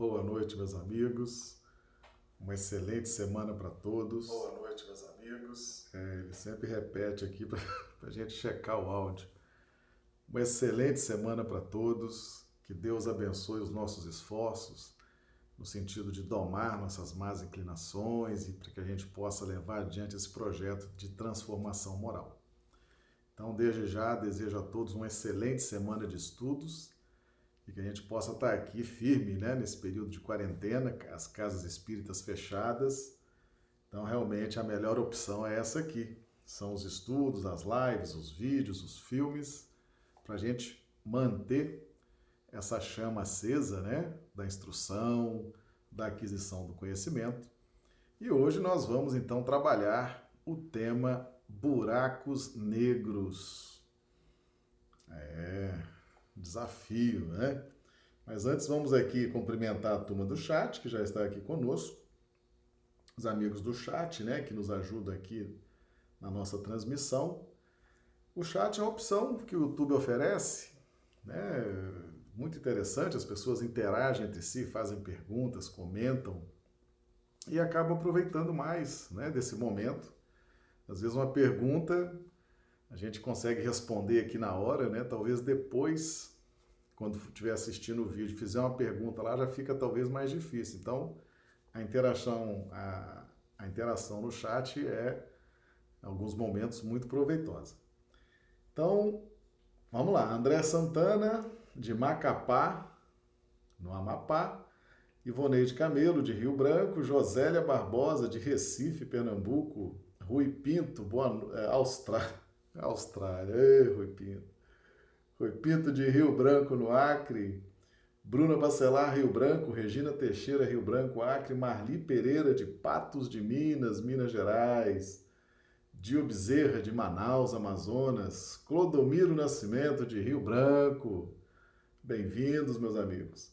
Boa noite, meus amigos. Uma excelente semana para todos. Boa noite, meus amigos. É, ele sempre repete aqui para a gente checar o áudio. Uma excelente semana para todos. Que Deus abençoe os nossos esforços, no sentido de domar nossas más inclinações e para que a gente possa levar adiante esse projeto de transformação moral. Então, desde já, desejo a todos uma excelente semana de estudos e que a gente possa estar aqui firme né, nesse período de quarentena, as casas espíritas fechadas. Então, realmente, a melhor opção é essa aqui. São os estudos, as lives, os vídeos, os filmes, para a gente manter essa chama acesa né, da instrução, da aquisição do conhecimento. E hoje nós vamos então trabalhar o tema buracos negros. É, desafio, né? Mas antes vamos aqui cumprimentar a turma do chat, que já está aqui conosco, os amigos do chat, né, que nos ajudam aqui na nossa transmissão. O chat é uma opção que o YouTube oferece, né? Muito interessante, as pessoas interagem entre si, fazem perguntas, comentam e acabam aproveitando mais, né, desse momento. Às vezes uma pergunta a gente consegue responder aqui na hora, né? Talvez depois, quando estiver assistindo o vídeo, fizer uma pergunta lá, já fica talvez mais difícil. Então, a interação, a, a interação no chat é, em alguns momentos, muito proveitosa. Então, vamos lá. André Santana, de Macapá, no Amapá. Ivoneide Camelo, de Rio Branco. Josélia Barbosa, de Recife, Pernambuco. Rui Pinto, boa, é, Austrália. Austrália, Ei, Rui Pinto. Rui Pinto de Rio Branco, no Acre. Bruna Bacelar, Rio Branco. Regina Teixeira, Rio Branco, Acre. Marli Pereira, de Patos de Minas, Minas Gerais. Dio Bezerra, de Manaus, Amazonas. Clodomiro Nascimento, de Rio Branco. Bem-vindos, meus amigos.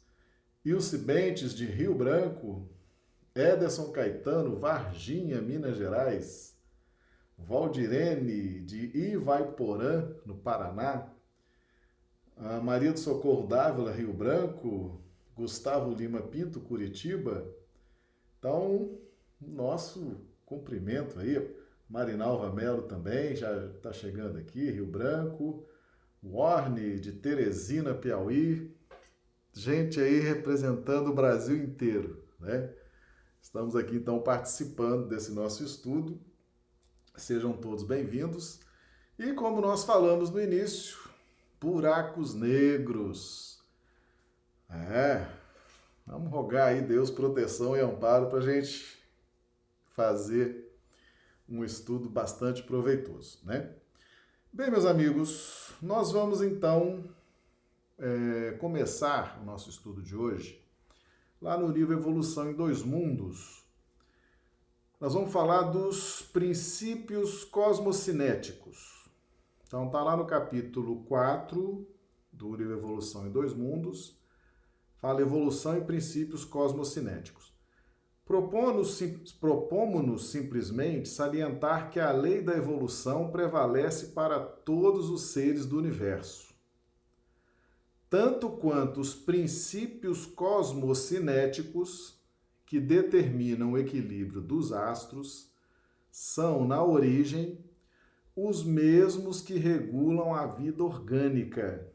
Ilse Bentes, de Rio Branco. Ederson Caetano, Varginha, Minas Gerais. Valdirene de Ivaiporã, no Paraná, a Maria do Socorro Dávila, Rio Branco, Gustavo Lima Pinto, Curitiba. Então, nosso cumprimento aí. Marinalva Melo também já está chegando aqui, Rio Branco. Warne de Teresina, Piauí. Gente aí representando o Brasil inteiro, né? Estamos aqui então participando desse nosso estudo Sejam todos bem-vindos. E como nós falamos no início, buracos negros. É, vamos rogar aí Deus proteção e amparo para a gente fazer um estudo bastante proveitoso, né? Bem, meus amigos, nós vamos então é, começar o nosso estudo de hoje lá no livro Evolução em Dois Mundos, nós vamos falar dos princípios cosmocinéticos. Então, está lá no capítulo 4 do livro Evolução em Dois Mundos, fala evolução e princípios cosmocinéticos. Propomos-nos simplesmente salientar que a lei da evolução prevalece para todos os seres do universo. Tanto quanto os princípios cosmocinéticos que determinam o equilíbrio dos astros são, na origem, os mesmos que regulam a vida orgânica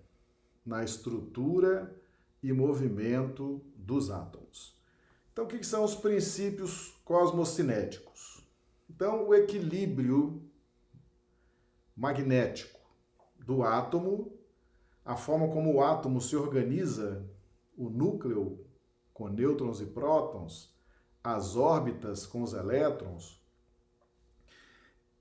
na estrutura e movimento dos átomos. Então, o que são os princípios cosmocinéticos? Então, o equilíbrio magnético do átomo, a forma como o átomo se organiza, o núcleo com nêutrons e prótons, as órbitas com os elétrons,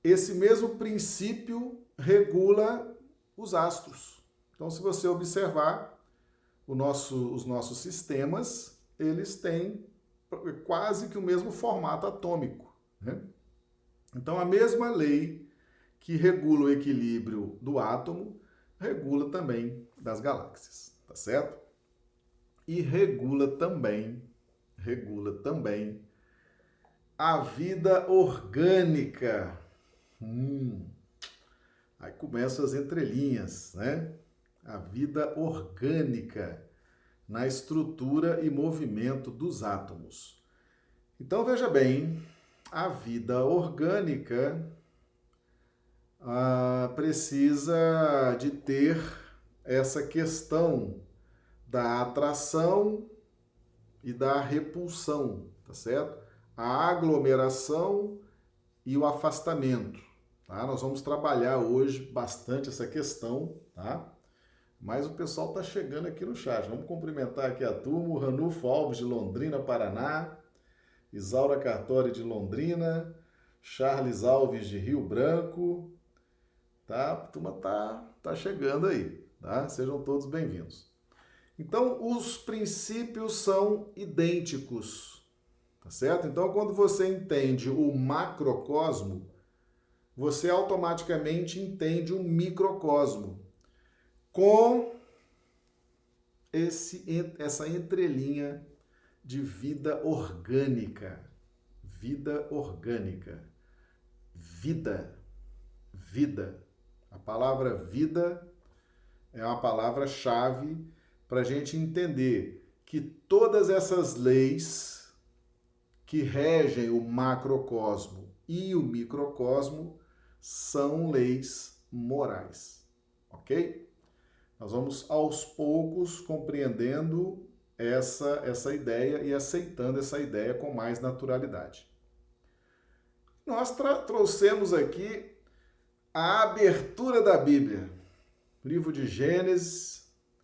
esse mesmo princípio regula os astros. Então, se você observar nosso, os nossos sistemas, eles têm quase que o mesmo formato atômico. Né? Então, a mesma lei que regula o equilíbrio do átomo regula também das galáxias, tá certo? e regula também, regula também a vida orgânica. Hum. Aí começam as entrelinhas, né? A vida orgânica. na estrutura e movimento dos átomos. Então veja bem, a vida orgânica ah, precisa de ter essa questão da atração e da repulsão, tá certo? A aglomeração e o afastamento, tá? Nós vamos trabalhar hoje bastante essa questão, tá? Mas o pessoal está chegando aqui no chat. Vamos cumprimentar aqui a turma. O Ranulfo Alves, de Londrina, Paraná. Isaura Cartori, de Londrina. Charles Alves, de Rio Branco. Tá? A turma tá, tá chegando aí. Tá? Sejam todos bem-vindos. Então, os princípios são idênticos. Tá certo? Então, quando você entende o macrocosmo, você automaticamente entende o microcosmo com esse, essa entrelinha de vida orgânica. Vida orgânica. Vida. Vida. A palavra vida é uma palavra-chave para a gente entender que todas essas leis que regem o macrocosmo e o microcosmo são leis morais. Ok? Nós vamos aos poucos compreendendo essa, essa ideia e aceitando essa ideia com mais naturalidade. Nós trouxemos aqui a abertura da Bíblia. Livro de Gênesis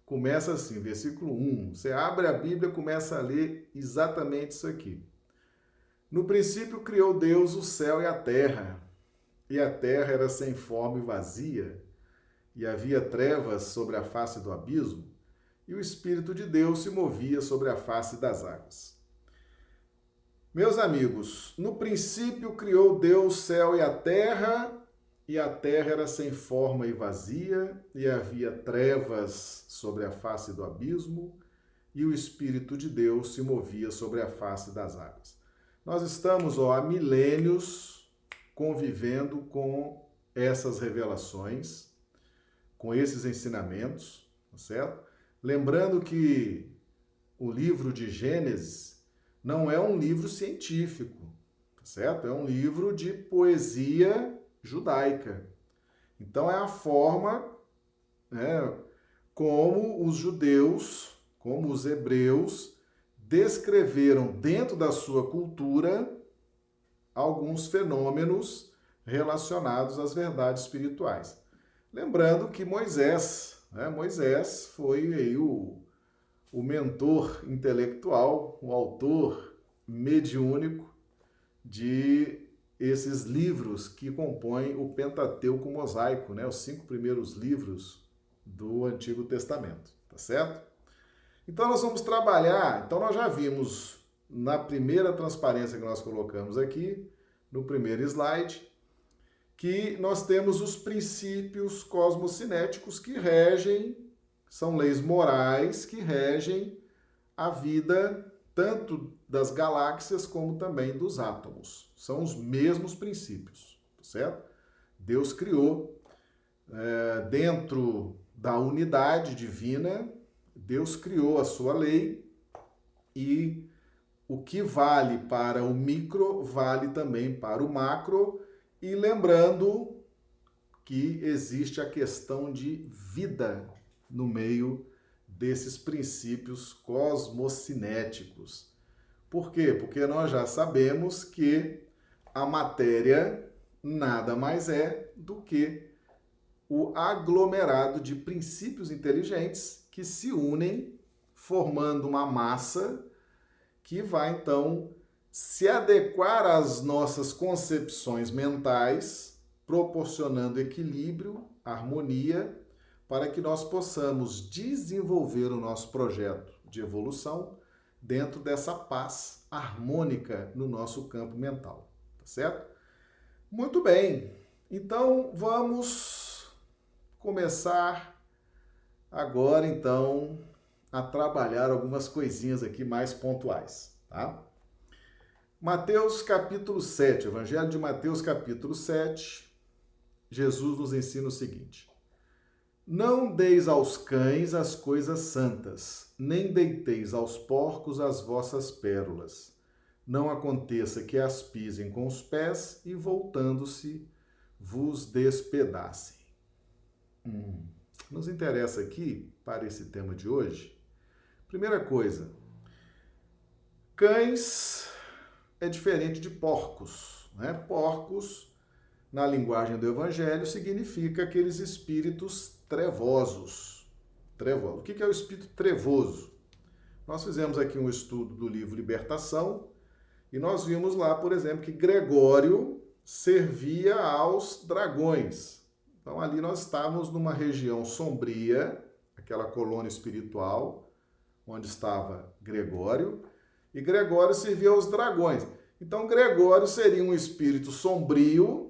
começa assim, versículo 1. Você abre a Bíblia, começa a ler exatamente isso aqui. No princípio criou Deus o céu e a terra, e a terra era sem forma e vazia e havia trevas sobre a face do abismo, e o Espírito de Deus se movia sobre a face das águas. Meus amigos, no princípio criou Deus o céu e a terra, e a terra era sem forma e vazia, e havia trevas sobre a face do abismo, e o Espírito de Deus se movia sobre a face das águas. Nós estamos ó, há milênios convivendo com essas revelações com esses ensinamentos, tá certo? Lembrando que o livro de Gênesis não é um livro científico, tá certo? É um livro de poesia judaica. Então é a forma né, como os judeus, como os hebreus descreveram dentro da sua cultura alguns fenômenos relacionados às verdades espirituais. Lembrando que Moisés, né, Moisés foi aí o, o mentor intelectual, o autor mediúnico de esses livros que compõem o Pentateuco mosaico, né, os cinco primeiros livros do Antigo Testamento, tá certo? Então nós vamos trabalhar, então nós já vimos na primeira transparência que nós colocamos aqui, no primeiro slide, que nós temos os princípios cosmocinéticos que regem, são leis morais que regem a vida tanto das galáxias como também dos átomos. São os mesmos princípios, certo? Deus criou é, dentro da unidade divina, Deus criou a sua lei e o que vale para o micro vale também para o macro e lembrando que existe a questão de vida no meio desses princípios cosmocinéticos. Por quê? Porque nós já sabemos que a matéria nada mais é do que o aglomerado de princípios inteligentes que se unem formando uma massa que vai então se adequar às nossas concepções mentais, proporcionando equilíbrio, harmonia, para que nós possamos desenvolver o nosso projeto de evolução dentro dessa paz harmônica no nosso campo mental, tá certo? Muito bem. Então vamos começar agora então a trabalhar algumas coisinhas aqui mais pontuais, tá? Mateus capítulo 7, Evangelho de Mateus capítulo 7, Jesus nos ensina o seguinte: Não deis aos cães as coisas santas, nem deiteis aos porcos as vossas pérolas. Não aconteça que as pisem com os pés e, voltando-se, vos despedacem. Hum. Nos interessa aqui, para esse tema de hoje, primeira coisa, cães é diferente de porcos. Né? Porcos, na linguagem do Evangelho, significa aqueles espíritos trevosos. Trevoso. O que é o espírito trevoso? Nós fizemos aqui um estudo do livro Libertação e nós vimos lá, por exemplo, que Gregório servia aos dragões. Então ali nós estávamos numa região sombria, aquela colônia espiritual, onde estava Gregório, e Gregório servia aos dragões. Então Gregório seria um espírito sombrio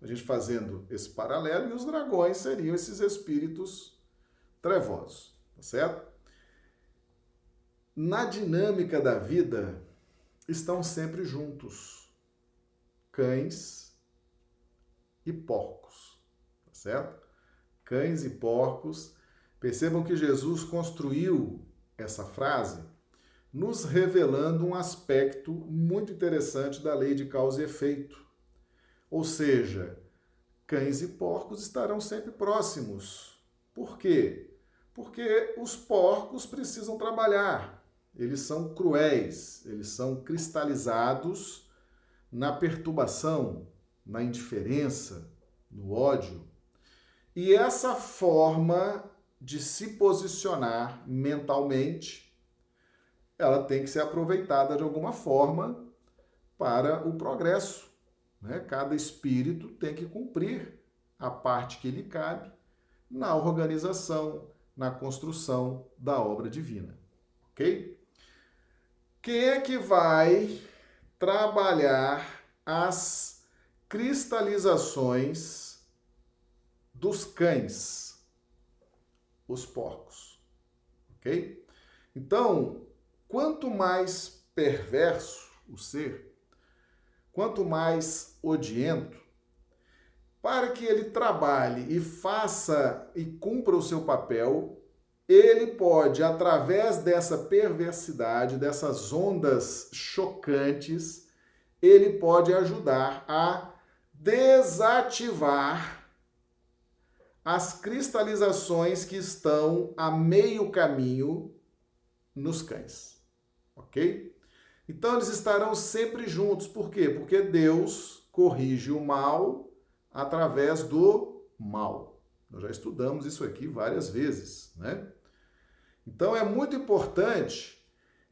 a gente fazendo esse paralelo, e os dragões seriam esses espíritos trevosos, tá certo? Na dinâmica da vida, estão sempre juntos cães e porcos, tá certo? Cães e porcos. Percebam que Jesus construiu essa frase nos revelando um aspecto muito interessante da lei de causa e efeito. Ou seja, cães e porcos estarão sempre próximos. Por quê? Porque os porcos precisam trabalhar. Eles são cruéis, eles são cristalizados na perturbação, na indiferença, no ódio. E essa forma de se posicionar mentalmente, ela tem que ser aproveitada de alguma forma para o progresso né? Cada espírito tem que cumprir a parte que lhe cabe na organização, na construção da obra divina. Ok? Quem é que vai trabalhar as cristalizações dos cães? Os porcos. Ok? Então, quanto mais perverso o ser, quanto mais odiento, para que ele trabalhe e faça e cumpra o seu papel, ele pode, através dessa perversidade, dessas ondas chocantes, ele pode ajudar a desativar as cristalizações que estão a meio caminho nos cães. Ok? Então eles estarão sempre juntos. Por quê? Porque Deus corrige o mal através do mal. Nós já estudamos isso aqui várias vezes, né? Então é muito importante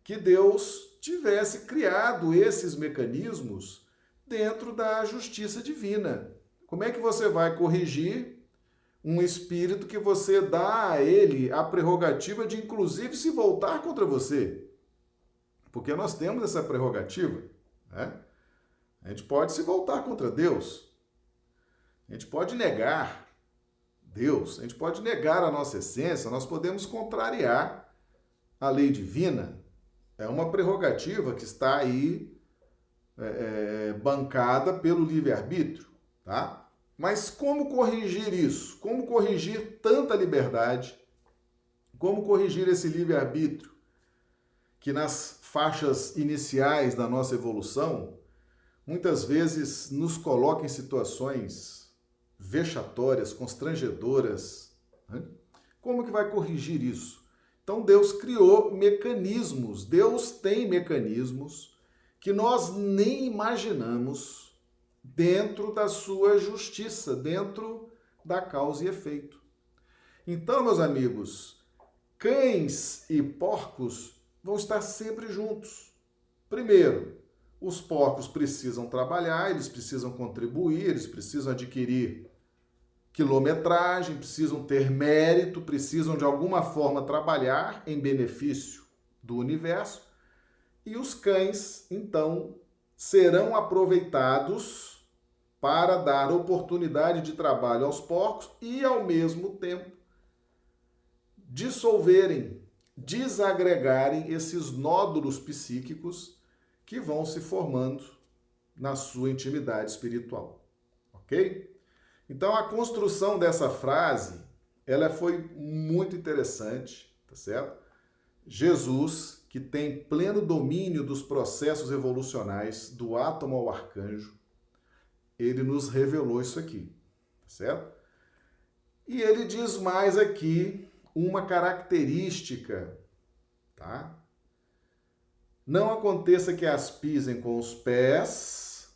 que Deus tivesse criado esses mecanismos dentro da justiça divina. Como é que você vai corrigir um espírito que você dá a ele a prerrogativa de inclusive se voltar contra você? Porque nós temos essa prerrogativa. Né? A gente pode se voltar contra Deus. A gente pode negar Deus. A gente pode negar a nossa essência. Nós podemos contrariar a lei divina. É uma prerrogativa que está aí é, é bancada pelo livre-arbítrio. Tá? Mas como corrigir isso? Como corrigir tanta liberdade? Como corrigir esse livre-arbítrio que nas faixas iniciais da nossa evolução, muitas vezes nos coloca em situações vexatórias, constrangedoras. Né? Como que vai corrigir isso? Então Deus criou mecanismos, Deus tem mecanismos que nós nem imaginamos dentro da sua justiça, dentro da causa e efeito. Então, meus amigos, cães e porcos vão estar sempre juntos. Primeiro, os porcos precisam trabalhar, eles precisam contribuir, eles precisam adquirir quilometragem, precisam ter mérito, precisam de alguma forma trabalhar em benefício do universo. E os cães, então, serão aproveitados para dar oportunidade de trabalho aos porcos e, ao mesmo tempo, dissolverem desagregarem esses nódulos psíquicos que vão se formando na sua intimidade espiritual. Ok? Então, a construção dessa frase ela foi muito interessante, tá certo? Jesus, que tem pleno domínio dos processos evolucionais do átomo ao arcanjo, ele nos revelou isso aqui, tá certo? E ele diz mais aqui uma característica, tá? Não aconteça que as pisem com os pés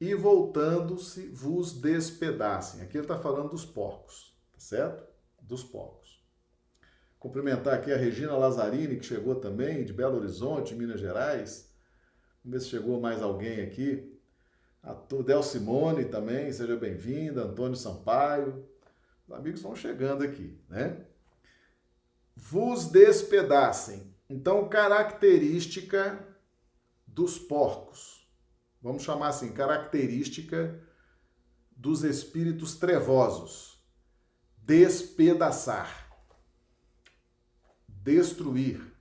e voltando-se vos despedacem. Aqui ele está falando dos porcos, tá certo? Dos porcos. Cumprimentar aqui a Regina Lazzarini, que chegou também, de Belo Horizonte, Minas Gerais. Vamos ver se chegou mais alguém aqui. A Del Simone também, seja bem-vinda. Antônio Sampaio. Os amigos vão chegando aqui, né? Vos despedacem. Então, característica dos porcos. Vamos chamar assim, característica dos espíritos trevosos. Despedaçar. Destruir.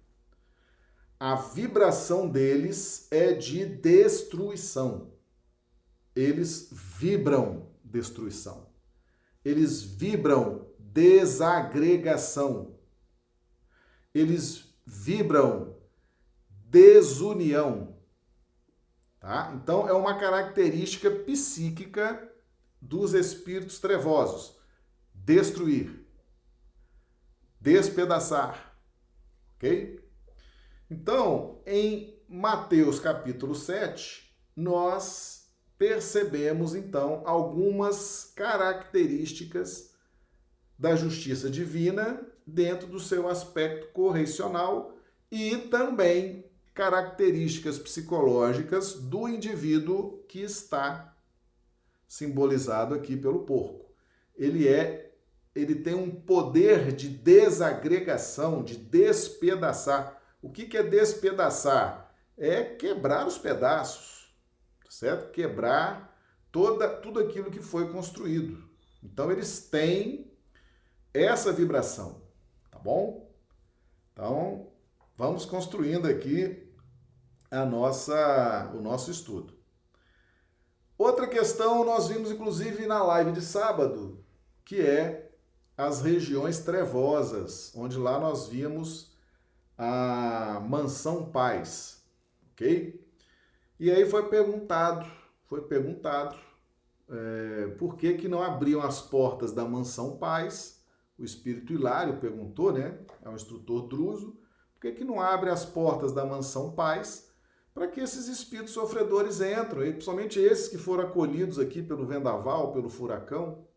A vibração deles é de destruição eles vibram destruição. Eles vibram desagregação. Eles vibram desunião. Tá? Então é uma característica psíquica dos espíritos trevosos. Destruir. Despedaçar. OK? Então, em Mateus capítulo 7, nós percebemos então algumas características da justiça divina dentro do seu aspecto correcional e também características psicológicas do indivíduo que está simbolizado aqui pelo porco. Ele é ele tem um poder de desagregação, de despedaçar. O que, que é despedaçar? É quebrar os pedaços certo? Quebrar toda, tudo aquilo que foi construído. Então eles têm essa vibração, tá bom? Então, vamos construindo aqui a nossa o nosso estudo. Outra questão nós vimos inclusive na live de sábado, que é as regiões trevosas, onde lá nós vimos a mansão paz, ok? E aí foi perguntado, foi perguntado é, por que, que não abriam as portas da mansão paz. O espírito Hilário perguntou, né? É um instrutor druso. Por que, que não abre as portas da mansão paz para que esses espíritos sofredores entrem, e principalmente esses que foram acolhidos aqui pelo vendaval, pelo furacão?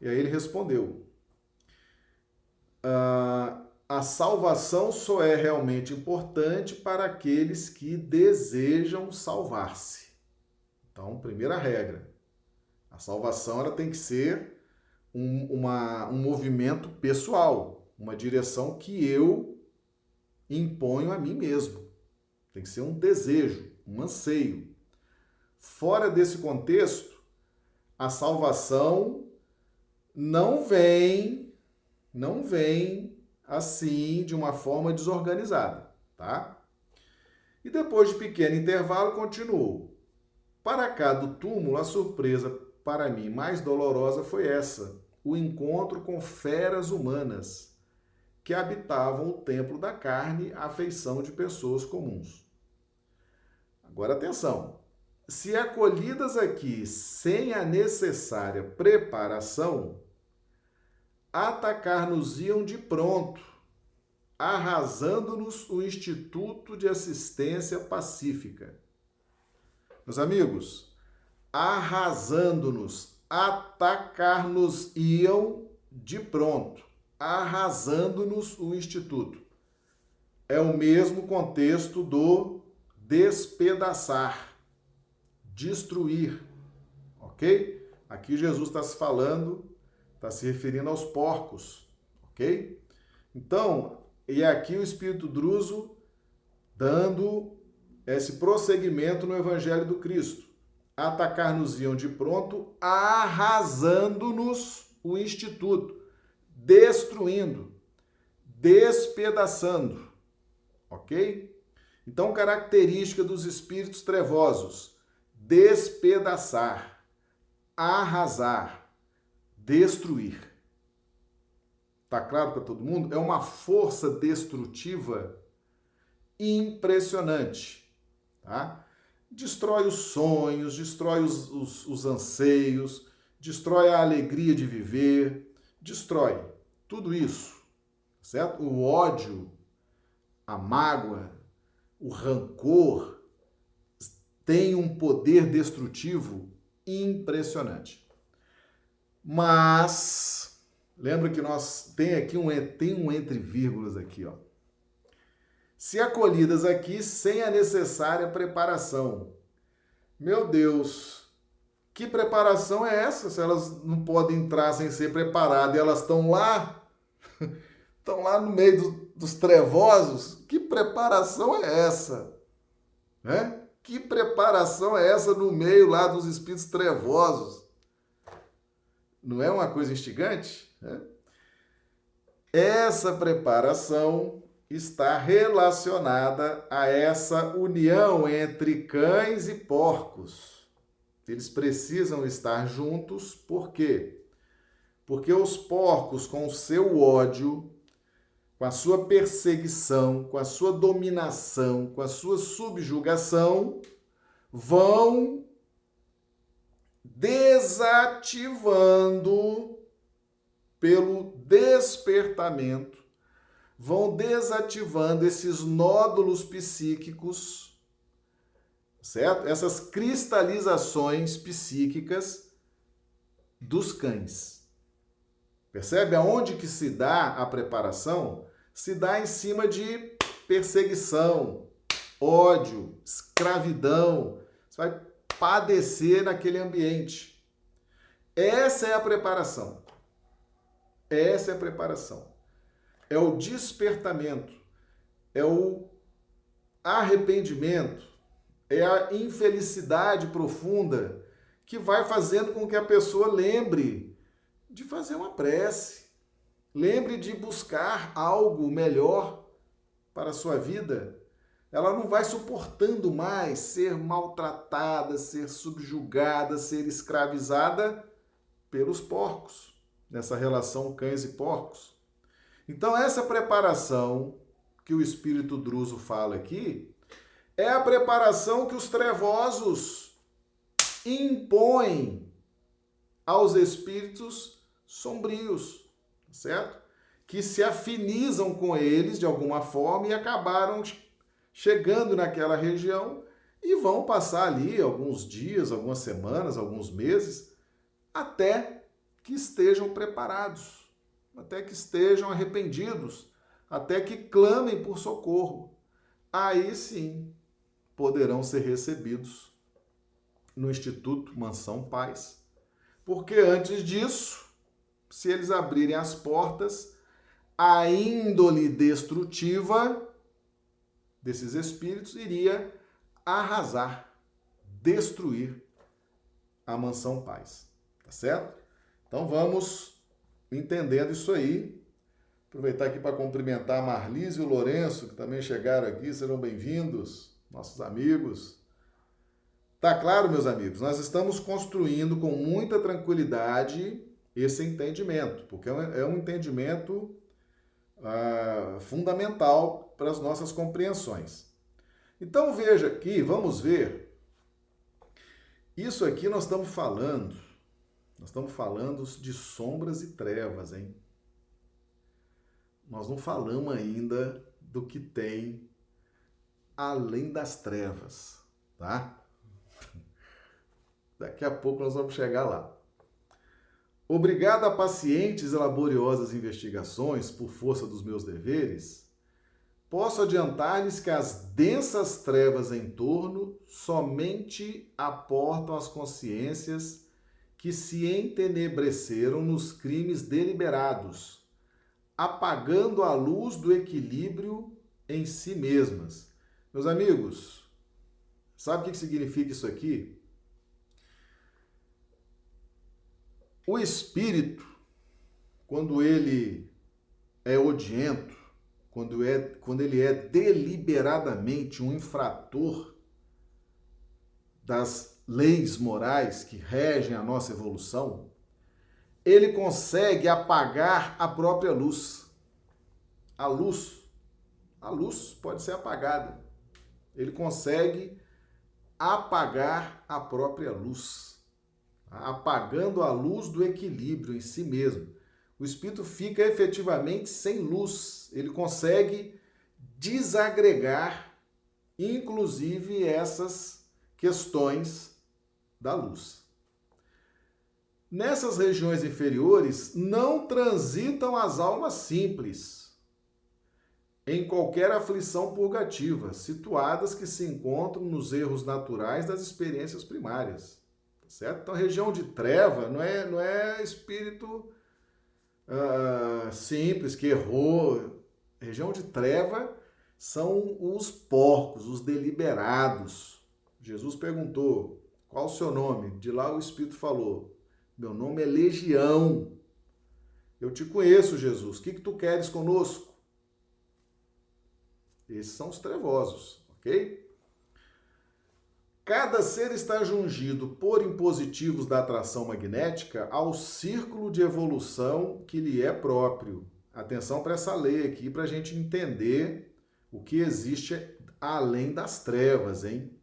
E aí ele respondeu: ah, a salvação só é realmente importante para aqueles que desejam salvar-se. Então, primeira regra: a salvação ela tem que ser um, uma, um movimento pessoal, uma direção que eu imponho a mim mesmo. Tem que ser um desejo, um anseio. Fora desse contexto, a salvação não vem, não vem assim de uma forma desorganizada, tá? E depois de pequeno intervalo, continuou. Para cá do túmulo, a surpresa para mim mais dolorosa foi essa: o encontro com feras humanas que habitavam o templo da carne à feição de pessoas comuns. Agora atenção. Se acolhidas aqui sem a necessária preparação, atacar-nos-iam de pronto, arrasando-nos o Instituto de Assistência Pacífica. Meus amigos, arrasando-nos, atacar-nos-iam de pronto, arrasando-nos o Instituto. É o mesmo contexto do despedaçar, destruir, ok? Aqui Jesus está se falando Está se referindo aos porcos, ok? Então, e aqui o Espírito Druso dando esse prosseguimento no Evangelho do Cristo. Atacar-nos-iam de pronto, arrasando-nos o Instituto, destruindo, despedaçando, ok? Então, característica dos espíritos trevosos: despedaçar, arrasar destruir. Tá claro para todo mundo? É uma força destrutiva impressionante, tá? Destrói os sonhos, destrói os, os, os anseios, destrói a alegria de viver, destrói tudo isso, certo? O ódio, a mágoa, o rancor tem um poder destrutivo impressionante. Mas lembra que nós tem aqui um tem um entre vírgulas aqui, ó. Se acolhidas aqui sem a necessária preparação. Meu Deus, que preparação é essa? Se elas não podem entrar sem ser preparadas e elas estão lá, estão lá no meio do, dos trevosos, que preparação é essa? É? Que preparação é essa no meio lá dos espíritos trevosos? Não é uma coisa instigante? É? Essa preparação está relacionada a essa união entre cães e porcos. Eles precisam estar juntos, por quê? Porque os porcos, com o seu ódio, com a sua perseguição, com a sua dominação, com a sua subjugação, vão desativando pelo despertamento, vão desativando esses nódulos psíquicos, certo? Essas cristalizações psíquicas dos cães. Percebe aonde que se dá a preparação? Se dá em cima de perseguição, ódio, escravidão. Você vai padecer naquele ambiente. Essa é a preparação. Essa é a preparação. É o despertamento, é o arrependimento, é a infelicidade profunda que vai fazendo com que a pessoa lembre de fazer uma prece. Lembre de buscar algo melhor para a sua vida. Ela não vai suportando mais ser maltratada, ser subjugada, ser escravizada pelos porcos, nessa relação cães e porcos. Então, essa preparação que o espírito druso fala aqui é a preparação que os trevosos impõem aos espíritos sombrios, certo? Que se afinizam com eles de alguma forma e acabaram chegando naquela região e vão passar ali alguns dias, algumas semanas, alguns meses, até que estejam preparados, até que estejam arrependidos, até que clamem por socorro. Aí sim poderão ser recebidos no Instituto Mansão Paz. Porque antes disso, se eles abrirem as portas, a índole destrutiva desses espíritos iria arrasar, destruir a mansão paz. Tá certo? Então vamos entendendo isso aí. Aproveitar aqui para cumprimentar a Marlise e o Lourenço, que também chegaram aqui, serão bem-vindos, nossos amigos. Tá claro, meus amigos, nós estamos construindo com muita tranquilidade esse entendimento, porque é um é entendimento ah, fundamental para as nossas compreensões. Então veja aqui, vamos ver. Isso aqui nós estamos falando, nós estamos falando de sombras e trevas, hein? Nós não falamos ainda do que tem além das trevas, tá? Daqui a pouco nós vamos chegar lá. Obrigado a pacientes e laboriosas investigações por força dos meus deveres, posso adiantar-lhes que as densas trevas em torno somente aportam as consciências que se entenebreceram nos crimes deliberados, apagando a luz do equilíbrio em si mesmas. Meus amigos, sabe o que significa isso aqui? O espírito, quando ele é odiento, quando, é, quando ele é deliberadamente um infrator das leis morais que regem a nossa evolução, ele consegue apagar a própria luz. A luz, a luz pode ser apagada. Ele consegue apagar a própria luz, apagando a luz do equilíbrio em si mesmo. O espírito fica efetivamente sem luz. Ele consegue desagregar, inclusive, essas questões da luz. Nessas regiões inferiores não transitam as almas simples em qualquer aflição purgativa, situadas que se encontram nos erros naturais das experiências primárias. Tá certo? Então, região de treva não é, não é espírito uh, simples que errou. Região de treva são os porcos, os deliberados. Jesus perguntou: qual o seu nome? De lá o Espírito falou: Meu nome é Legião. Eu te conheço, Jesus. O que, que tu queres conosco? Esses são os trevosos, ok? Cada ser está jungido por impositivos da atração magnética ao círculo de evolução que lhe é próprio. Atenção para essa lei aqui para a gente entender o que existe além das trevas, hein?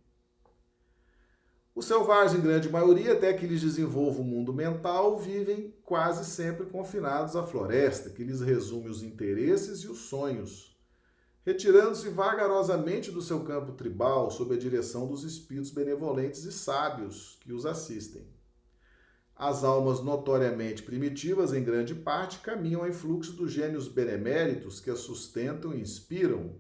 Os selvagens, em grande maioria, até que eles desenvolvam o mundo mental, vivem quase sempre confinados à floresta, que lhes resume os interesses e os sonhos, retirando-se vagarosamente do seu campo tribal sob a direção dos espíritos benevolentes e sábios que os assistem. As almas notoriamente primitivas, em grande parte, caminham em fluxo dos gênios beneméritos que as sustentam e inspiram,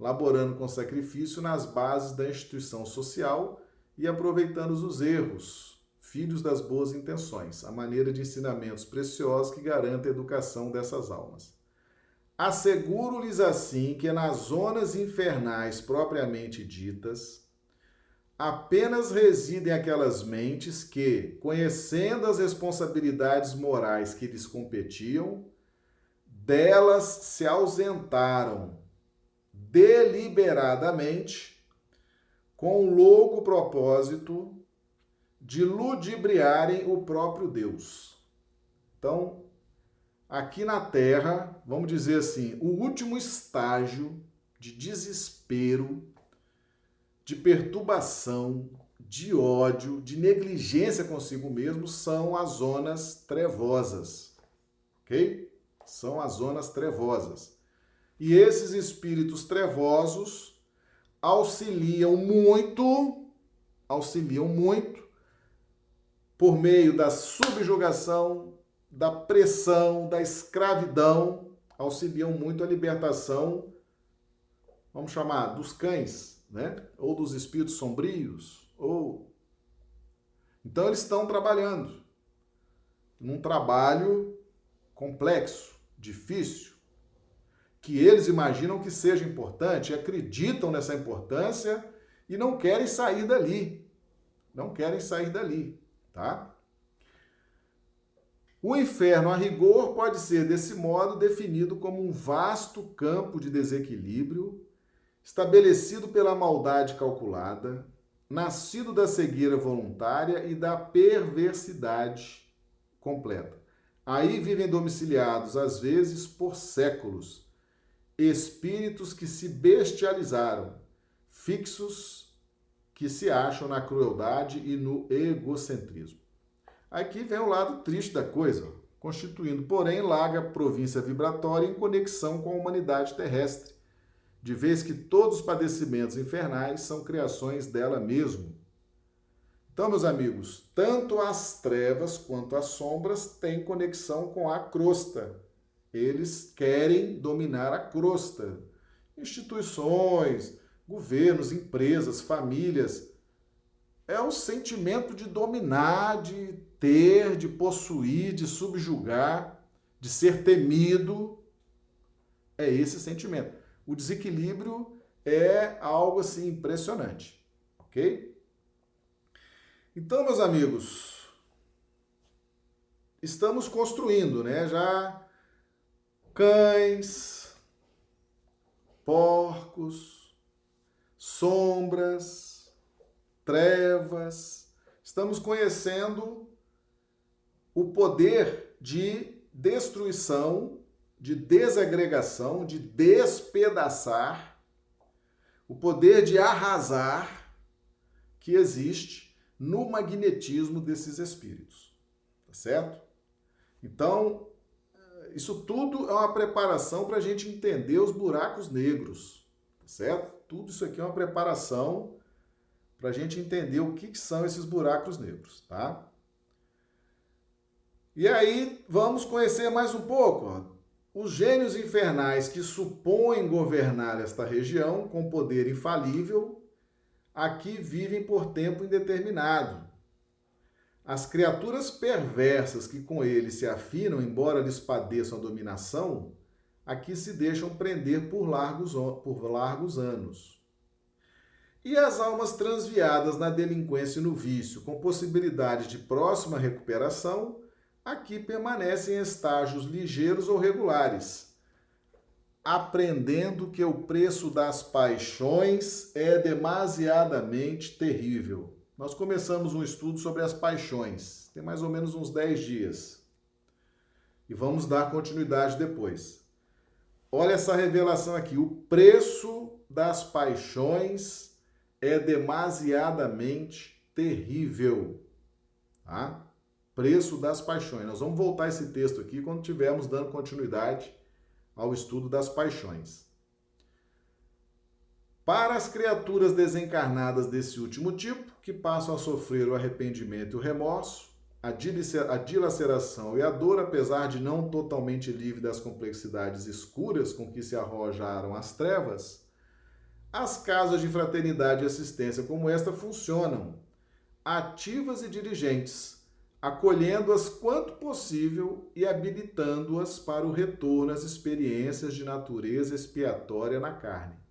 laborando com sacrifício nas bases da instituição social e aproveitando os erros, filhos das boas intenções, a maneira de ensinamentos preciosos que garantem a educação dessas almas. Asseguro-lhes assim que nas zonas infernais propriamente ditas, apenas residem aquelas mentes que, conhecendo as responsabilidades morais que lhes competiam, delas se ausentaram deliberadamente com o louco propósito de ludibriarem o próprio Deus. Então, aqui na Terra, vamos dizer assim, o último estágio de desespero, de perturbação, de ódio, de negligência consigo mesmo são as zonas trevosas. Ok? São as zonas trevosas. E esses espíritos trevosos auxiliam muito, auxiliam muito por meio da subjugação, da pressão, da escravidão, auxiliam muito a libertação, vamos chamar, dos cães, né? Ou dos espíritos sombrios, ou então eles estão trabalhando num trabalho complexo, difícil, que eles imaginam que seja importante, acreditam nessa importância e não querem sair dali. Não querem sair dali, tá? O inferno, a rigor, pode ser desse modo definido como um vasto campo de desequilíbrio, estabelecido pela maldade calculada, nascido da cegueira voluntária e da perversidade completa. Aí vivem domiciliados, às vezes, por séculos, espíritos que se bestializaram, fixos que se acham na crueldade e no egocentrismo. Aqui vem o lado triste da coisa, constituindo, porém, larga província vibratória em conexão com a humanidade terrestre, de vez que todos os padecimentos infernais são criações dela mesmo. Então, meus amigos, tanto as trevas quanto as sombras têm conexão com a crosta, eles querem dominar a crosta. Instituições, governos, empresas, famílias. É o sentimento de dominar, de ter, de possuir, de subjugar, de ser temido. É esse sentimento. O desequilíbrio é algo assim impressionante, ok? Então, meus amigos, estamos construindo, né? Já cães, porcos, sombras, trevas. Estamos conhecendo o poder de destruição, de desagregação, de despedaçar, o poder de arrasar que existe no magnetismo desses espíritos. Tá certo? Então, isso tudo é uma preparação para a gente entender os buracos negros. Tá certo? Tudo isso aqui é uma preparação para a gente entender o que, que são esses buracos negros, tá? E aí vamos conhecer mais um pouco. Os gênios infernais que supõem governar esta região com poder infalível, aqui vivem por tempo indeterminado. As criaturas perversas que com eles se afinam, embora lhes padeçam a dominação, aqui se deixam prender por largos, por largos anos. E as almas transviadas na delinquência e no vício, com possibilidade de próxima recuperação, aqui permanecem em estágios ligeiros ou regulares, aprendendo que o preço das paixões é demasiadamente terrível. Nós começamos um estudo sobre as paixões, tem mais ou menos uns 10 dias. E vamos dar continuidade depois. Olha essa revelação aqui: o preço das paixões é demasiadamente terrível. Tá? Preço das paixões. Nós vamos voltar esse texto aqui quando tivermos dando continuidade ao estudo das paixões. Para as criaturas desencarnadas desse último tipo, que passam a sofrer o arrependimento e o remorso, a dilaceração e a dor, apesar de não totalmente livre das complexidades escuras com que se arrojaram as trevas, as casas de fraternidade e assistência como esta funcionam, ativas e dirigentes, acolhendo-as quanto possível e habilitando-as para o retorno às experiências de natureza expiatória na carne.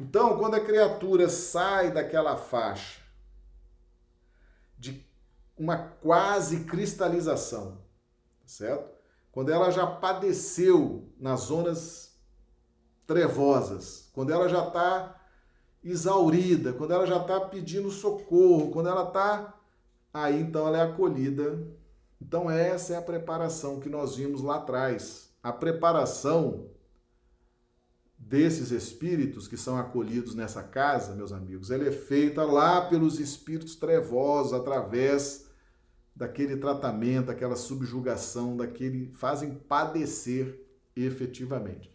Então, quando a criatura sai daquela faixa de uma quase cristalização, certo? Quando ela já padeceu nas zonas trevosas, quando ela já está exaurida, quando ela já está pedindo socorro, quando ela está aí então ela é acolhida. Então essa é a preparação que nós vimos lá atrás. A preparação desses espíritos que são acolhidos nessa casa, meus amigos, ela é feita lá pelos espíritos trevosos através daquele tratamento, aquela subjugação, daquele fazem padecer efetivamente.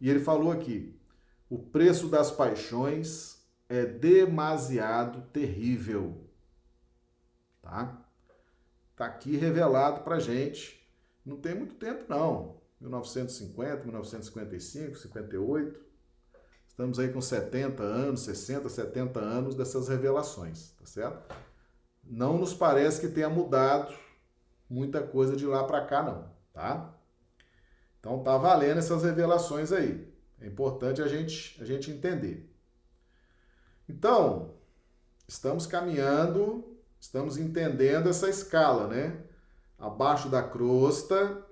E ele falou aqui: o preço das paixões é demasiado terrível tá? Tá aqui revelado para gente. Não tem muito tempo não. 1950, 1955, 58. Estamos aí com 70 anos, 60, 70 anos dessas revelações, tá certo? Não nos parece que tenha mudado muita coisa de lá para cá não, tá? Então tá valendo essas revelações aí. É importante a gente a gente entender. Então, estamos caminhando Estamos entendendo essa escala, né? Abaixo da crosta,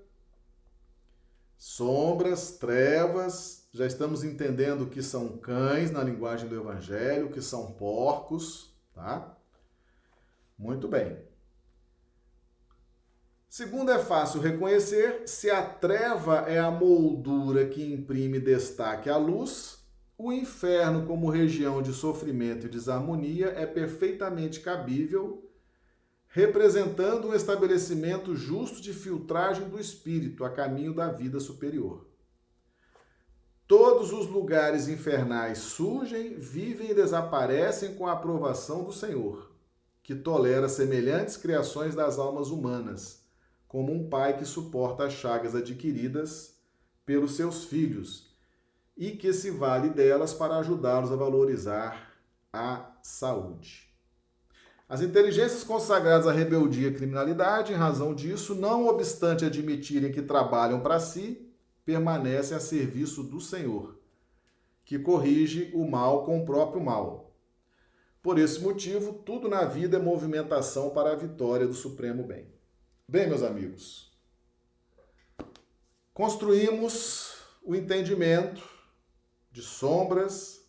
sombras, trevas, já estamos entendendo que são cães na linguagem do evangelho, que são porcos, tá? Muito bem. Segundo, é fácil reconhecer se a treva é a moldura que imprime destaque à luz, o inferno, como região de sofrimento e desarmonia, é perfeitamente cabível, representando um estabelecimento justo de filtragem do espírito a caminho da vida superior. Todos os lugares infernais surgem, vivem e desaparecem com a aprovação do Senhor, que tolera semelhantes criações das almas humanas, como um pai que suporta as chagas adquiridas pelos seus filhos e que se vale delas para ajudá-los a valorizar a saúde. As inteligências consagradas à rebeldia e criminalidade, em razão disso, não obstante admitirem que trabalham para si, permanecem a serviço do Senhor, que corrige o mal com o próprio mal. Por esse motivo, tudo na vida é movimentação para a vitória do supremo bem. Bem, meus amigos, construímos o entendimento de sombras,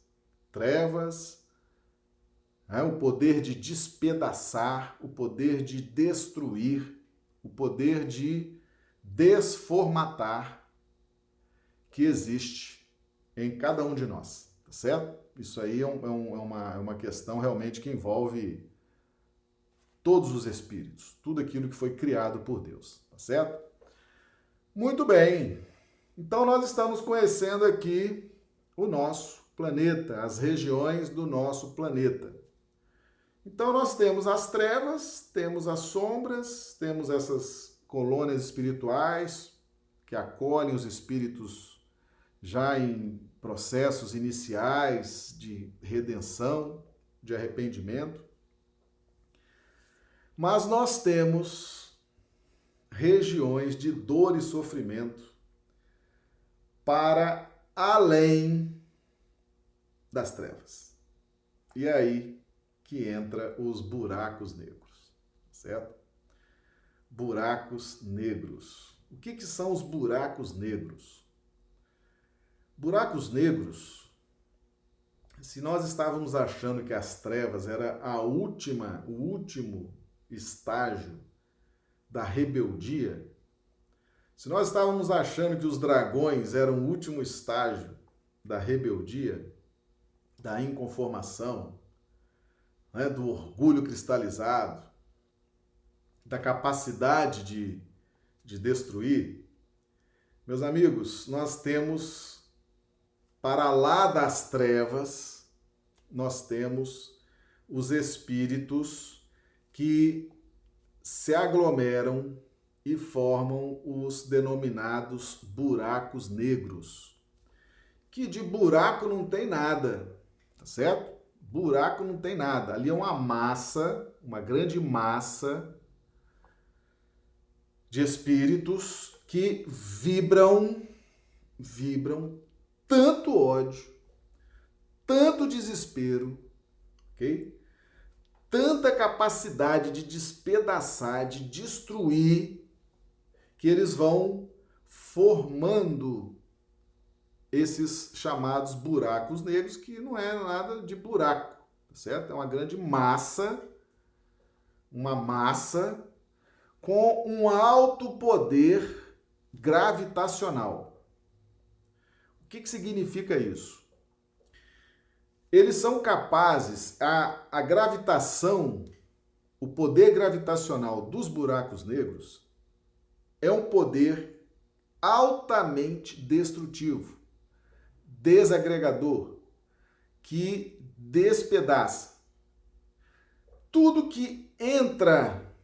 trevas, né? o poder de despedaçar, o poder de destruir, o poder de desformatar que existe em cada um de nós, tá certo? Isso aí é, é, um, é uma, é uma questão realmente que envolve todos os espíritos, tudo aquilo que foi criado por Deus, tá certo? Muito bem. Então nós estamos conhecendo aqui o nosso planeta, as regiões do nosso planeta. Então nós temos as trevas, temos as sombras, temos essas colônias espirituais que acolhem os espíritos já em processos iniciais de redenção, de arrependimento. Mas nós temos regiões de dor e sofrimento para além das trevas. E aí que entra os buracos negros, certo? Buracos negros. O que, que são os buracos negros? Buracos negros, se nós estávamos achando que as trevas era a última, o último estágio da rebeldia, se nós estávamos achando que os dragões eram o último estágio da rebeldia, da inconformação, né, do orgulho cristalizado, da capacidade de, de destruir, meus amigos, nós temos para lá das trevas, nós temos os espíritos que se aglomeram e formam os denominados buracos negros. Que de buraco não tem nada, tá certo? Buraco não tem nada. Ali é uma massa, uma grande massa de espíritos que vibram, vibram tanto ódio, tanto desespero, ok? Tanta capacidade de despedaçar, de destruir que eles vão formando esses chamados buracos negros, que não é nada de buraco, tá certo? É uma grande massa, uma massa com um alto poder gravitacional. O que, que significa isso? Eles são capazes, a, a gravitação, o poder gravitacional dos buracos negros é um poder altamente destrutivo, desagregador, que despedaça. Tudo que entra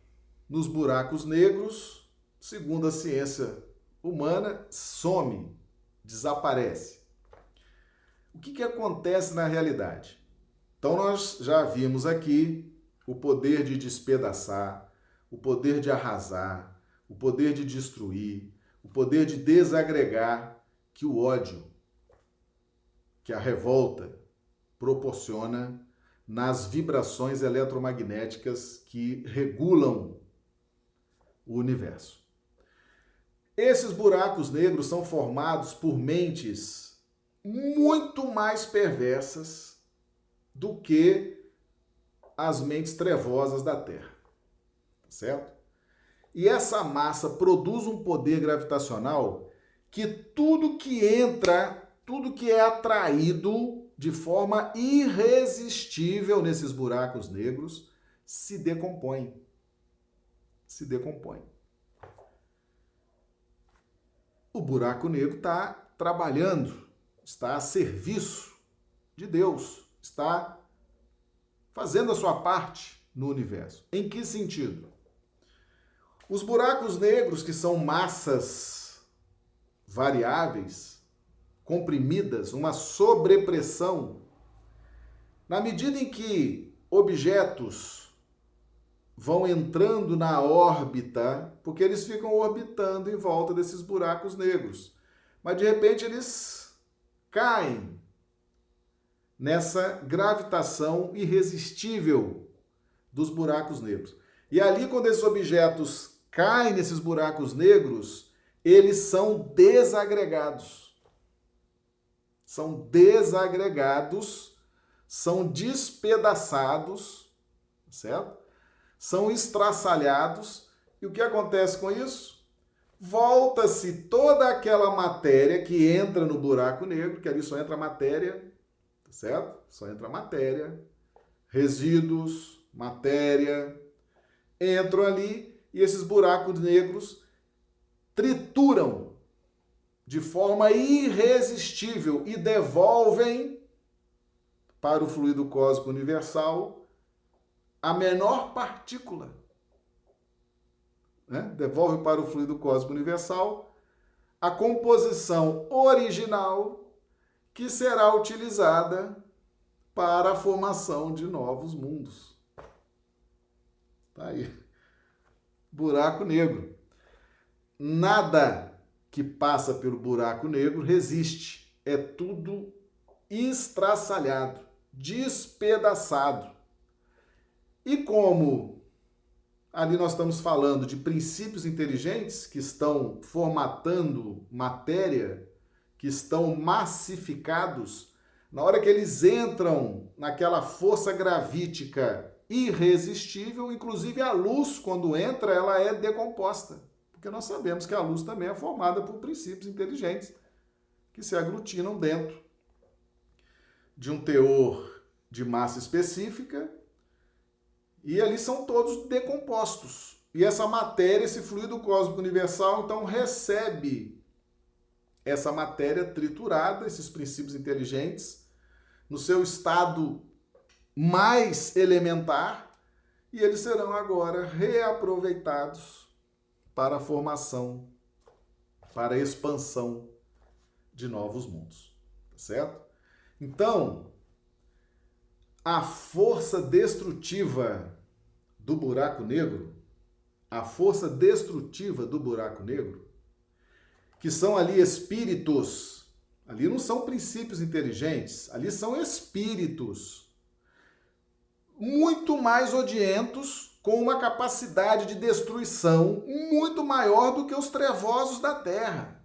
nos buracos negros, segundo a ciência humana, some, desaparece. O que, que acontece na realidade? Então, nós já vimos aqui o poder de despedaçar, o poder de arrasar, o poder de destruir, o poder de desagregar que o ódio, que a revolta proporciona nas vibrações eletromagnéticas que regulam o universo. Esses buracos negros são formados por mentes muito mais perversas do que as mentes trevosas da Terra. Certo? E essa massa produz um poder gravitacional que tudo que entra, tudo que é atraído de forma irresistível nesses buracos negros, se decompõe. Se decompõe. O buraco negro está trabalhando, está a serviço de Deus, está fazendo a sua parte no universo. Em que sentido? Os buracos negros, que são massas variáveis, comprimidas, uma sobrepressão, na medida em que objetos vão entrando na órbita, porque eles ficam orbitando em volta desses buracos negros, mas de repente eles caem nessa gravitação irresistível dos buracos negros. E ali, quando esses objetos caem nesses buracos negros, eles são desagregados. São desagregados, são despedaçados, certo? São estraçalhados E o que acontece com isso? Volta-se toda aquela matéria que entra no buraco negro, que ali só entra matéria, tá certo? Só entra matéria, resíduos, matéria, entram ali e esses buracos negros trituram de forma irresistível e devolvem para o fluido cósmico universal a menor partícula. Né? Devolve para o fluido cósmico universal a composição original que será utilizada para a formação de novos mundos. Tá aí. Buraco negro. Nada que passa pelo buraco negro resiste. É tudo estraçalhado, despedaçado. E como ali nós estamos falando de princípios inteligentes que estão formatando matéria, que estão massificados, na hora que eles entram naquela força gravítica irresistível, inclusive a luz, quando entra, ela é decomposta. Porque nós sabemos que a luz também é formada por princípios inteligentes que se aglutinam dentro de um teor de massa específica e ali são todos decompostos. E essa matéria, esse fluido cósmico universal, então recebe essa matéria triturada, esses princípios inteligentes, no seu estado mais elementar, e eles serão agora reaproveitados para a formação, para a expansão de novos mundos. Tá certo? Então, a força destrutiva do buraco negro, a força destrutiva do buraco negro, que são ali espíritos, ali não são princípios inteligentes, ali são espíritos muito mais odientos, com uma capacidade de destruição muito maior do que os trevosos da Terra.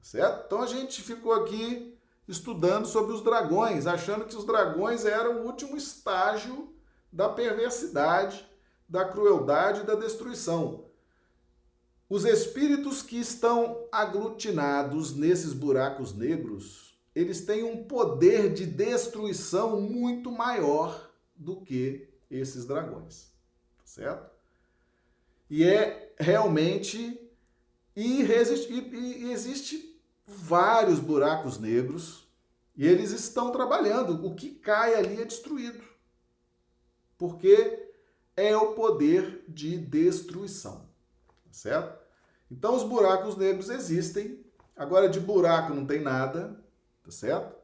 Certo? Então a gente ficou aqui estudando sobre os dragões, achando que os dragões eram o último estágio da perversidade, da crueldade e da destruição. Os espíritos que estão aglutinados nesses buracos negros, eles têm um poder de destruição muito maior do que esses dragões, certo? E é realmente irresistível. E existe vários buracos negros e eles estão trabalhando. O que cai ali é destruído. Porque é o poder de destruição. Tá certo? Então os buracos negros existem. Agora de buraco não tem nada, tá certo?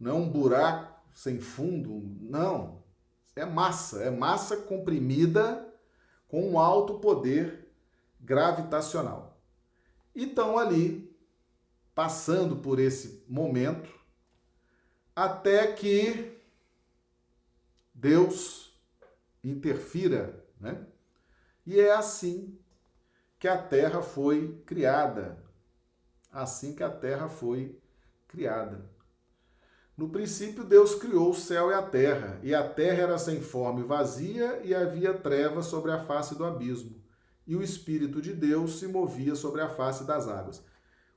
Não é um buraco sem fundo, não. É massa, é massa comprimida com um alto poder gravitacional. E estão ali passando por esse momento até que Deus interfira, né? E é assim que a terra foi criada. Assim que a terra foi criada. No princípio, Deus criou o céu e a terra, e a terra era sem forma e vazia, e havia trevas sobre a face do abismo, e o Espírito de Deus se movia sobre a face das águas.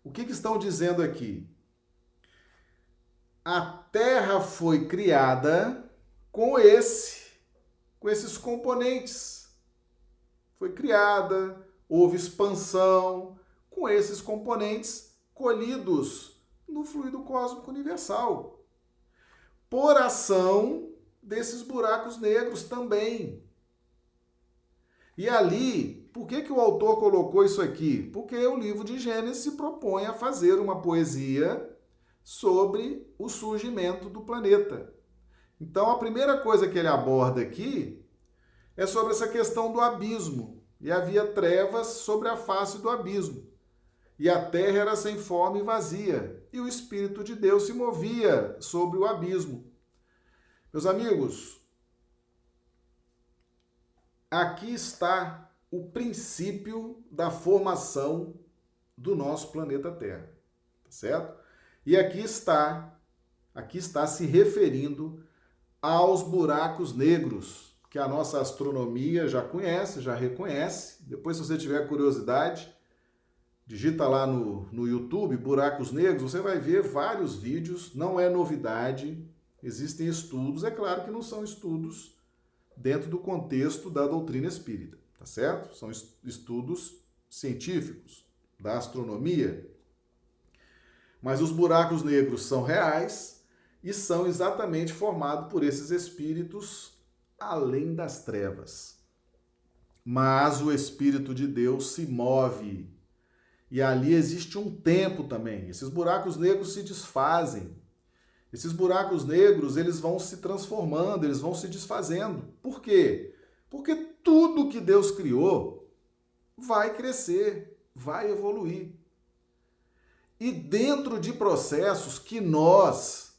O que, que estão dizendo aqui? A Terra foi criada com esse, com esses componentes. Foi criada, houve expansão com esses componentes colhidos no fluido cósmico universal. Por ação desses buracos negros também. E ali por que, que o autor colocou isso aqui? Porque o livro de Gênesis se propõe a fazer uma poesia sobre o surgimento do planeta. Então, a primeira coisa que ele aborda aqui é sobre essa questão do abismo. E havia trevas sobre a face do abismo. E a terra era sem forma e vazia. E o Espírito de Deus se movia sobre o abismo. Meus amigos, aqui está o princípio da formação do nosso planeta Terra, tá certo? E aqui está, aqui está se referindo aos buracos negros, que a nossa astronomia já conhece, já reconhece. Depois, se você tiver curiosidade, digita lá no, no YouTube Buracos Negros, você vai ver vários vídeos, não é novidade, existem estudos, é claro que não são estudos dentro do contexto da doutrina espírita, tá certo? São estudos científicos da astronomia. Mas os buracos negros são reais e são exatamente formados por esses espíritos além das trevas. Mas o Espírito de Deus se move. E ali existe um tempo também. Esses buracos negros se desfazem. Esses buracos negros, eles vão se transformando, eles vão se desfazendo. Por quê? Porque tudo que Deus criou vai crescer, vai evoluir. E dentro de processos que nós,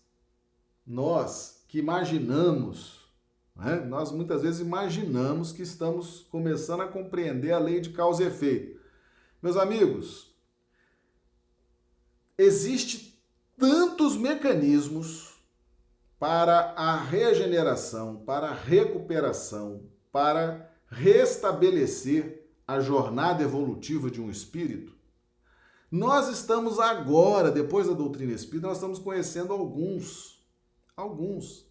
nós que imaginamos né? Nós muitas vezes imaginamos que estamos começando a compreender a lei de causa e efeito. Meus amigos, existe tantos mecanismos para a regeneração, para a recuperação, para restabelecer a jornada evolutiva de um espírito. Nós estamos agora, depois da doutrina espírita, nós estamos conhecendo alguns, alguns.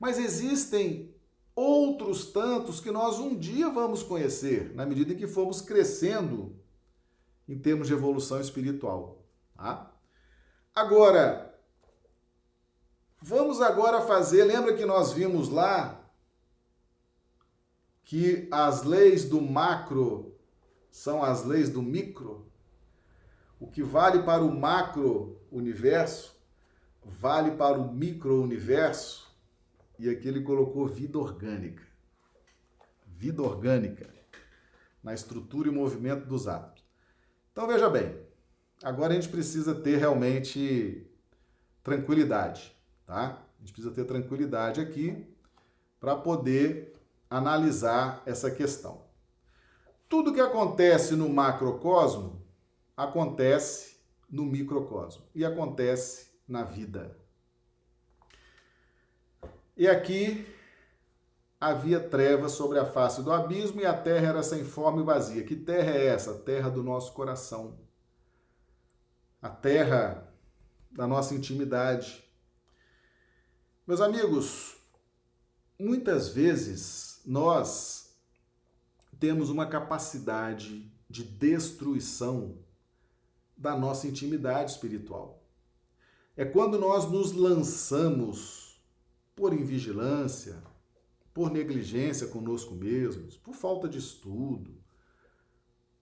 Mas existem outros tantos que nós um dia vamos conhecer, na medida em que formos crescendo em termos de evolução espiritual. Tá? Agora, vamos agora fazer. Lembra que nós vimos lá que as leis do macro são as leis do micro? O que vale para o macro universo vale para o micro universo. E aqui ele colocou vida orgânica. Vida orgânica na estrutura e movimento dos átomos. Então veja bem, agora a gente precisa ter realmente tranquilidade, tá? A gente precisa ter tranquilidade aqui para poder analisar essa questão. Tudo que acontece no macrocosmo acontece no microcosmo e acontece na vida. E aqui havia trevas sobre a face do abismo e a terra era sem forma e vazia. Que terra é essa? Terra do nosso coração. A terra da nossa intimidade. Meus amigos, muitas vezes nós temos uma capacidade de destruição da nossa intimidade espiritual. É quando nós nos lançamos por invigilância, por negligência conosco mesmos, por falta de estudo,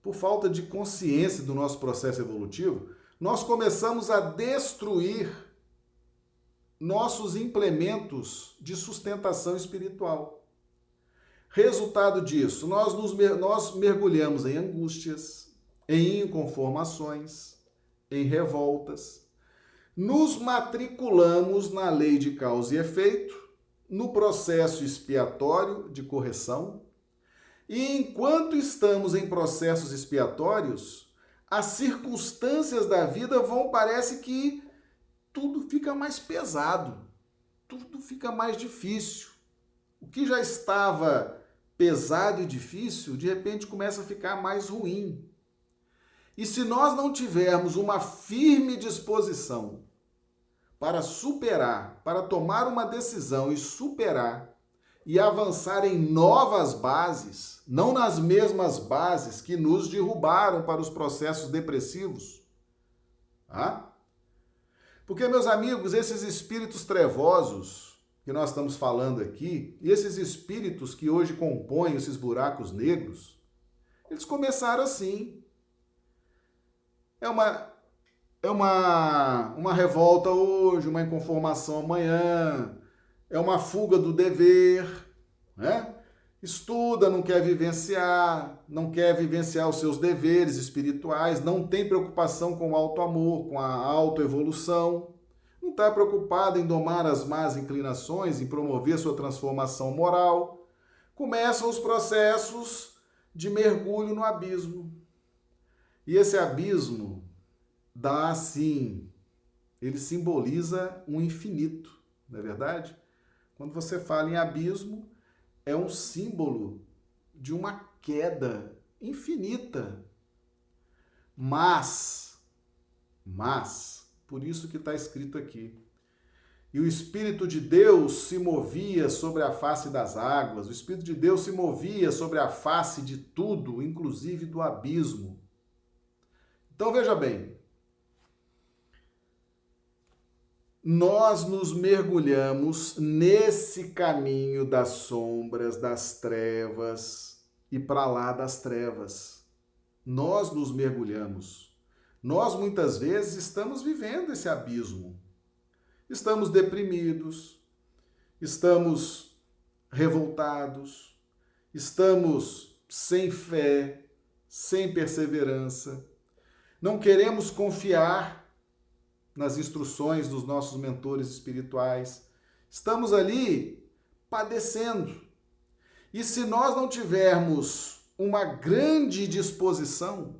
por falta de consciência do nosso processo evolutivo, nós começamos a destruir nossos implementos de sustentação espiritual. Resultado disso, nós, nos, nós mergulhamos em angústias, em inconformações, em revoltas, nos matriculamos na lei de causa e efeito, no processo expiatório de correção, e enquanto estamos em processos expiatórios, as circunstâncias da vida vão, parece que tudo fica mais pesado, tudo fica mais difícil. O que já estava pesado e difícil, de repente começa a ficar mais ruim. E se nós não tivermos uma firme disposição para superar, para tomar uma decisão e superar e avançar em novas bases, não nas mesmas bases que nos derrubaram para os processos depressivos. Tá? Porque, meus amigos, esses espíritos trevosos que nós estamos falando aqui, e esses espíritos que hoje compõem esses buracos negros, eles começaram assim, é uma é uma, uma revolta hoje, uma inconformação amanhã, é uma fuga do dever, né? Estuda, não quer vivenciar, não quer vivenciar os seus deveres espirituais, não tem preocupação com o alto amor, com a autoevolução, não está preocupado em domar as más inclinações, em promover sua transformação moral. Começam os processos de mergulho no abismo. E esse abismo dá assim, ele simboliza um infinito, não é verdade? Quando você fala em abismo, é um símbolo de uma queda infinita. Mas, mas, por isso que está escrito aqui. E o Espírito de Deus se movia sobre a face das águas, o Espírito de Deus se movia sobre a face de tudo, inclusive do abismo. Então veja bem, nós nos mergulhamos nesse caminho das sombras, das trevas e para lá das trevas. Nós nos mergulhamos. Nós muitas vezes estamos vivendo esse abismo. Estamos deprimidos, estamos revoltados, estamos sem fé, sem perseverança. Não queremos confiar nas instruções dos nossos mentores espirituais. Estamos ali padecendo. E se nós não tivermos uma grande disposição,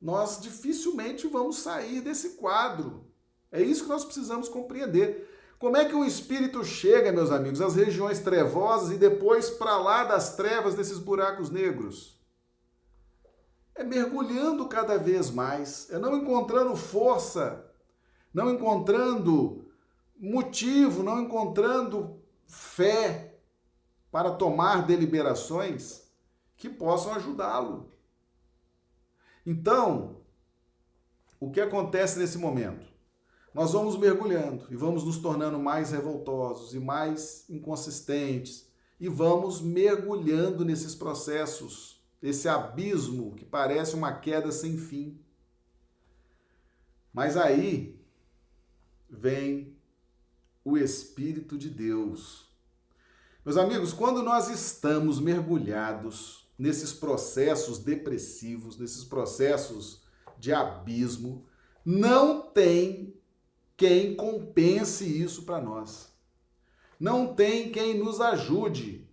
nós dificilmente vamos sair desse quadro. É isso que nós precisamos compreender. Como é que o espírito chega, meus amigos, às regiões trevosas e depois para lá das trevas desses buracos negros? É mergulhando cada vez mais, é não encontrando força não encontrando motivo, não encontrando fé para tomar deliberações que possam ajudá-lo. Então, o que acontece nesse momento? Nós vamos mergulhando e vamos nos tornando mais revoltosos e mais inconsistentes e vamos mergulhando nesses processos, esse abismo que parece uma queda sem fim. Mas aí vem o Espírito de Deus. Meus amigos, quando nós estamos mergulhados nesses processos depressivos, nesses processos de abismo, não tem quem compense isso para nós. Não tem quem nos ajude.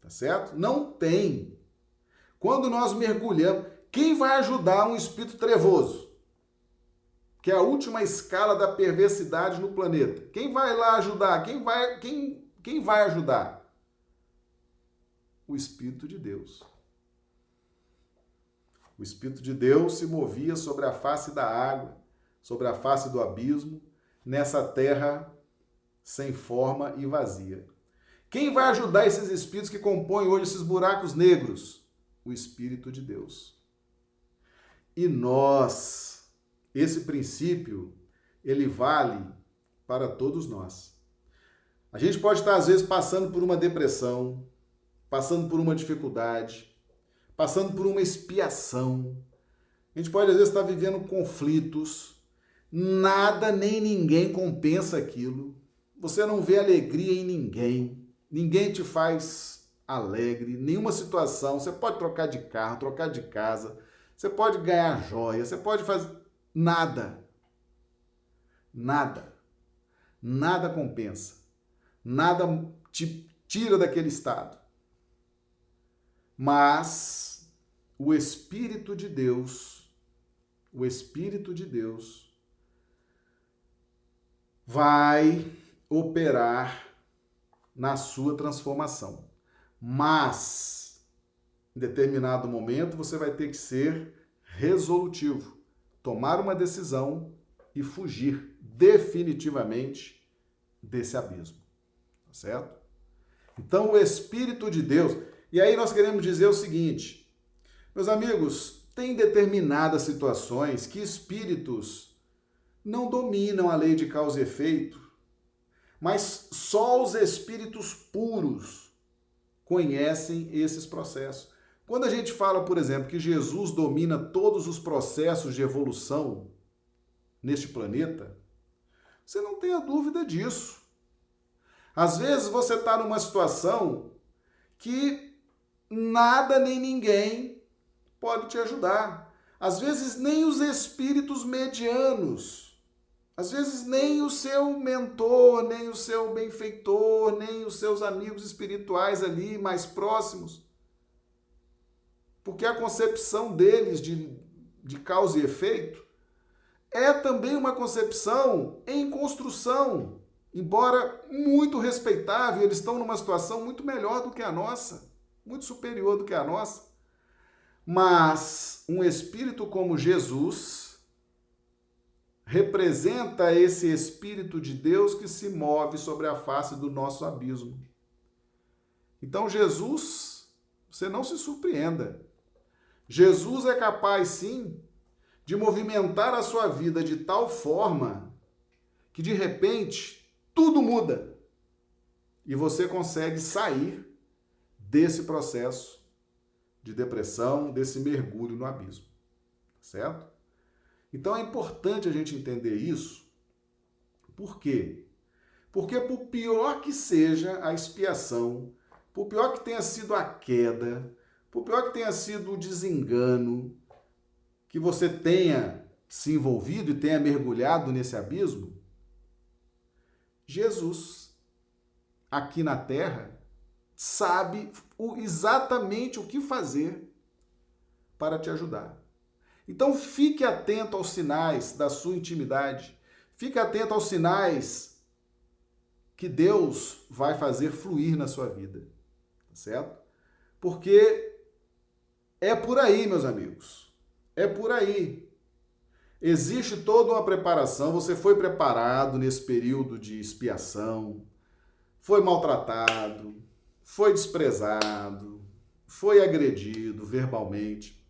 Tá certo? Não tem. Quando nós mergulhamos, quem vai ajudar um espírito trevoso? Que é a última escala da perversidade no planeta. Quem vai lá ajudar? Quem vai, quem, quem vai ajudar? O Espírito de Deus. O Espírito de Deus se movia sobre a face da água, sobre a face do abismo, nessa terra sem forma e vazia. Quem vai ajudar esses espíritos que compõem hoje esses buracos negros? O Espírito de Deus. E nós, esse princípio, ele vale para todos nós. A gente pode estar, às vezes, passando por uma depressão, passando por uma dificuldade, passando por uma expiação. A gente pode, às vezes, estar vivendo conflitos. Nada nem ninguém compensa aquilo. Você não vê alegria em ninguém. Ninguém te faz alegre. Nenhuma situação. Você pode trocar de carro, trocar de casa. Você pode ganhar joia. Você pode fazer Nada. Nada. Nada compensa. Nada te tira daquele estado. Mas o Espírito de Deus, o Espírito de Deus, vai operar na sua transformação. Mas, em determinado momento, você vai ter que ser resolutivo tomar uma decisão e fugir definitivamente desse abismo. Tá certo? Então, o Espírito de Deus. E aí nós queremos dizer o seguinte, meus amigos, tem determinadas situações que espíritos não dominam a lei de causa e efeito, mas só os espíritos puros conhecem esses processos. Quando a gente fala, por exemplo, que Jesus domina todos os processos de evolução neste planeta, você não tenha dúvida disso. Às vezes você está numa situação que nada nem ninguém pode te ajudar. Às vezes nem os espíritos medianos, às vezes nem o seu mentor, nem o seu benfeitor, nem os seus amigos espirituais ali mais próximos porque a concepção deles de, de causa e efeito é também uma concepção em construção. embora muito respeitável, eles estão numa situação muito melhor do que a nossa, muito superior do que a nossa. Mas um espírito como Jesus representa esse espírito de Deus que se move sobre a face do nosso abismo. Então, Jesus, você não se surpreenda. Jesus é capaz sim de movimentar a sua vida de tal forma que de repente tudo muda e você consegue sair desse processo de depressão, desse mergulho no abismo. Certo? Então é importante a gente entender isso. Por quê? Porque por pior que seja a expiação, por pior que tenha sido a queda, por pior que tenha sido o desengano, que você tenha se envolvido e tenha mergulhado nesse abismo, Jesus, aqui na terra, sabe exatamente o que fazer para te ajudar. Então fique atento aos sinais da sua intimidade, fique atento aos sinais que Deus vai fazer fluir na sua vida, tá certo? Porque é por aí, meus amigos. É por aí. Existe toda uma preparação, você foi preparado nesse período de expiação, foi maltratado, foi desprezado, foi agredido verbalmente,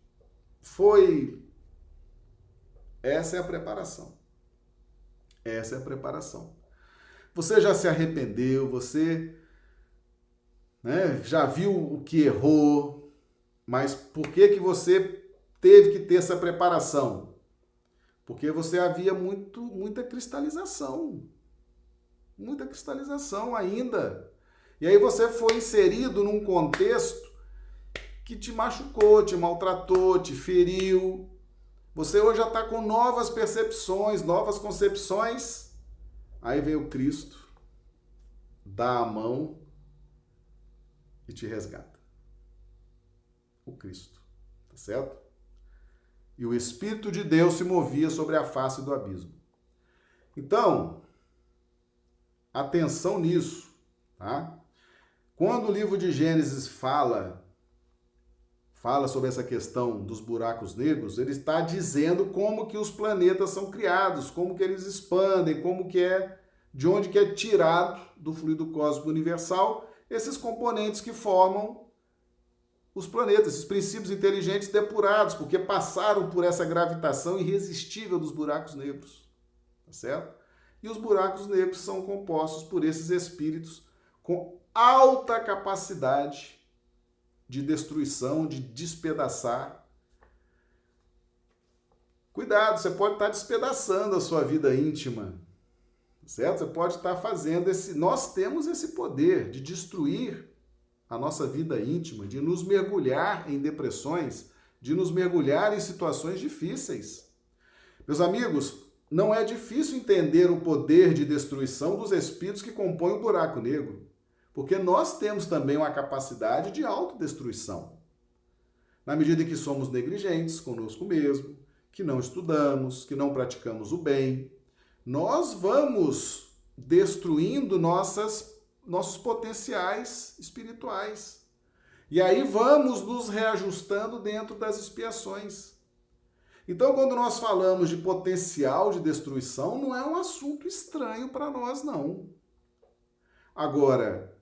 foi. Essa é a preparação. Essa é a preparação. Você já se arrependeu, você né, já viu o que errou, mas por que que você teve que ter essa preparação? Porque você havia muito muita cristalização. Muita cristalização ainda. E aí você foi inserido num contexto que te machucou, te maltratou, te feriu. Você hoje já está com novas percepções, novas concepções. Aí veio Cristo, dá a mão e te resgata o Cristo. Tá certo? E o Espírito de Deus se movia sobre a face do abismo. Então, atenção nisso, tá? Quando o livro de Gênesis fala fala sobre essa questão dos buracos negros, ele está dizendo como que os planetas são criados, como que eles expandem, como que é de onde que é tirado do fluido cósmico universal esses componentes que formam os planetas, esses princípios inteligentes depurados, porque passaram por essa gravitação irresistível dos buracos negros. Tá certo? E os buracos negros são compostos por esses espíritos com alta capacidade de destruição, de despedaçar. Cuidado, você pode estar despedaçando a sua vida íntima, certo? Você pode estar fazendo esse. Nós temos esse poder de destruir a nossa vida íntima, de nos mergulhar em depressões, de nos mergulhar em situações difíceis. Meus amigos, não é difícil entender o poder de destruição dos espíritos que compõem o buraco negro, porque nós temos também uma capacidade de autodestruição. Na medida em que somos negligentes conosco mesmo, que não estudamos, que não praticamos o bem, nós vamos destruindo nossas nossos potenciais espirituais. E aí vamos nos reajustando dentro das expiações. Então, quando nós falamos de potencial de destruição, não é um assunto estranho para nós, não. Agora,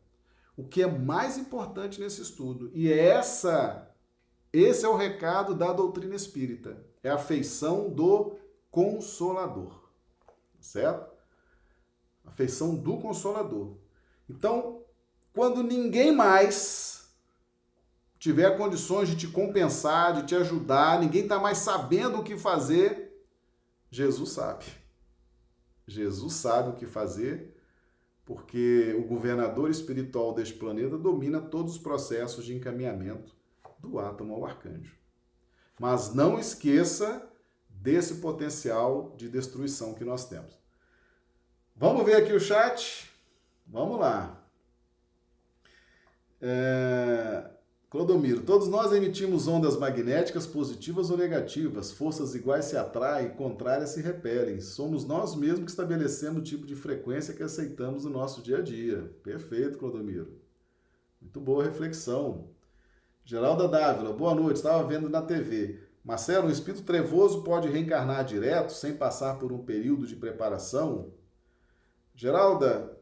o que é mais importante nesse estudo, e essa, esse é o recado da doutrina espírita, é a feição do consolador. Certo? A feição do consolador. Então, quando ninguém mais tiver condições de te compensar, de te ajudar, ninguém está mais sabendo o que fazer, Jesus sabe. Jesus sabe o que fazer, porque o governador espiritual deste planeta domina todos os processos de encaminhamento do átomo ao arcanjo. Mas não esqueça desse potencial de destruição que nós temos. Vamos ver aqui o chat? Vamos lá. É... Clodomiro, todos nós emitimos ondas magnéticas positivas ou negativas. Forças iguais se atraem, contrárias se repelem. Somos nós mesmos que estabelecemos o tipo de frequência que aceitamos no nosso dia a dia. Perfeito, Clodomiro. Muito boa reflexão. Geralda Dávila, boa noite. Estava vendo na TV. Marcelo, um espírito trevoso pode reencarnar direto, sem passar por um período de preparação? Geralda,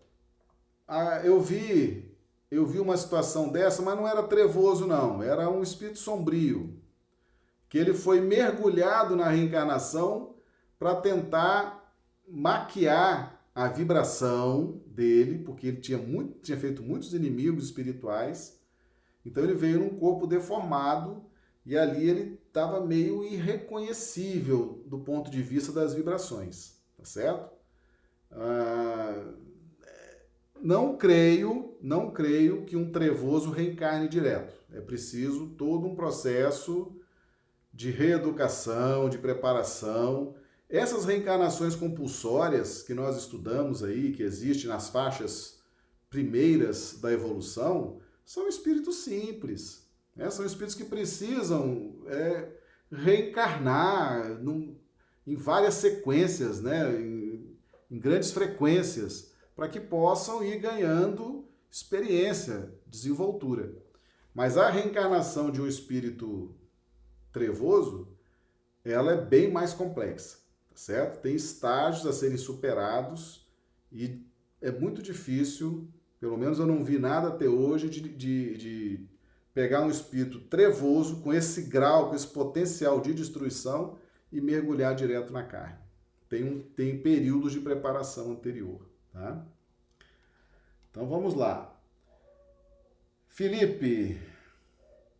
ah, eu vi eu vi uma situação dessa, mas não era trevoso, não, era um espírito sombrio, que ele foi mergulhado na reencarnação para tentar maquiar a vibração dele, porque ele tinha, muito, tinha feito muitos inimigos espirituais, então ele veio num corpo deformado e ali ele estava meio irreconhecível do ponto de vista das vibrações, tá certo? Ah, não creio, não creio que um trevoso reencarne direto. É preciso todo um processo de reeducação, de preparação. Essas reencarnações compulsórias que nós estudamos aí, que existem nas faixas primeiras da evolução, são espíritos simples. Né? São espíritos que precisam é, reencarnar num, em várias sequências, né? em, em grandes frequências para que possam ir ganhando experiência, desenvoltura. Mas a reencarnação de um espírito trevoso, ela é bem mais complexa, tá certo? Tem estágios a serem superados e é muito difícil, pelo menos eu não vi nada até hoje, de, de, de pegar um espírito trevoso com esse grau, com esse potencial de destruição e mergulhar direto na carne. Tem, um, tem períodos de preparação anterior. Tá? Então vamos lá. Felipe,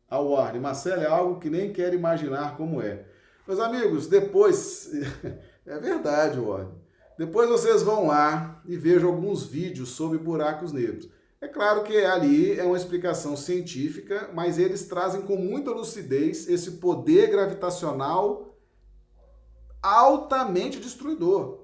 a Warne, Marcelo é algo que nem quero imaginar como é. Meus amigos, depois, é verdade, Warne. Depois vocês vão lá e vejam alguns vídeos sobre buracos negros. É claro que ali é uma explicação científica, mas eles trazem com muita lucidez esse poder gravitacional altamente destruidor.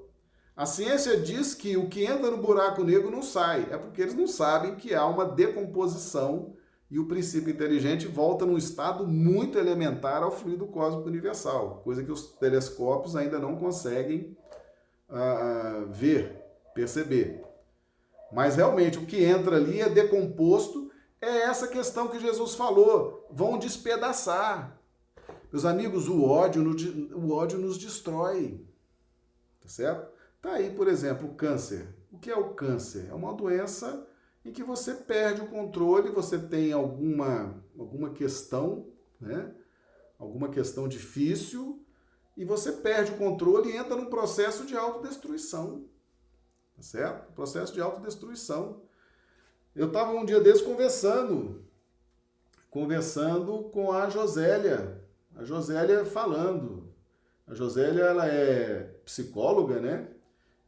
A ciência diz que o que entra no buraco negro não sai. É porque eles não sabem que há uma decomposição e o princípio inteligente volta num estado muito elementar ao fluido cósmico universal, coisa que os telescópios ainda não conseguem uh, ver, perceber. Mas realmente o que entra ali é decomposto, é essa questão que Jesus falou: vão despedaçar. Meus amigos, o ódio, o ódio nos destrói. Tá certo? Tá aí, por exemplo, o câncer. O que é o câncer? É uma doença em que você perde o controle, você tem alguma, alguma questão, né? alguma questão difícil, e você perde o controle e entra num processo de autodestruição. Tá certo? Processo de autodestruição. Eu estava um dia desses conversando, conversando com a Josélia. A Josélia falando. A Josélia, ela é psicóloga, né?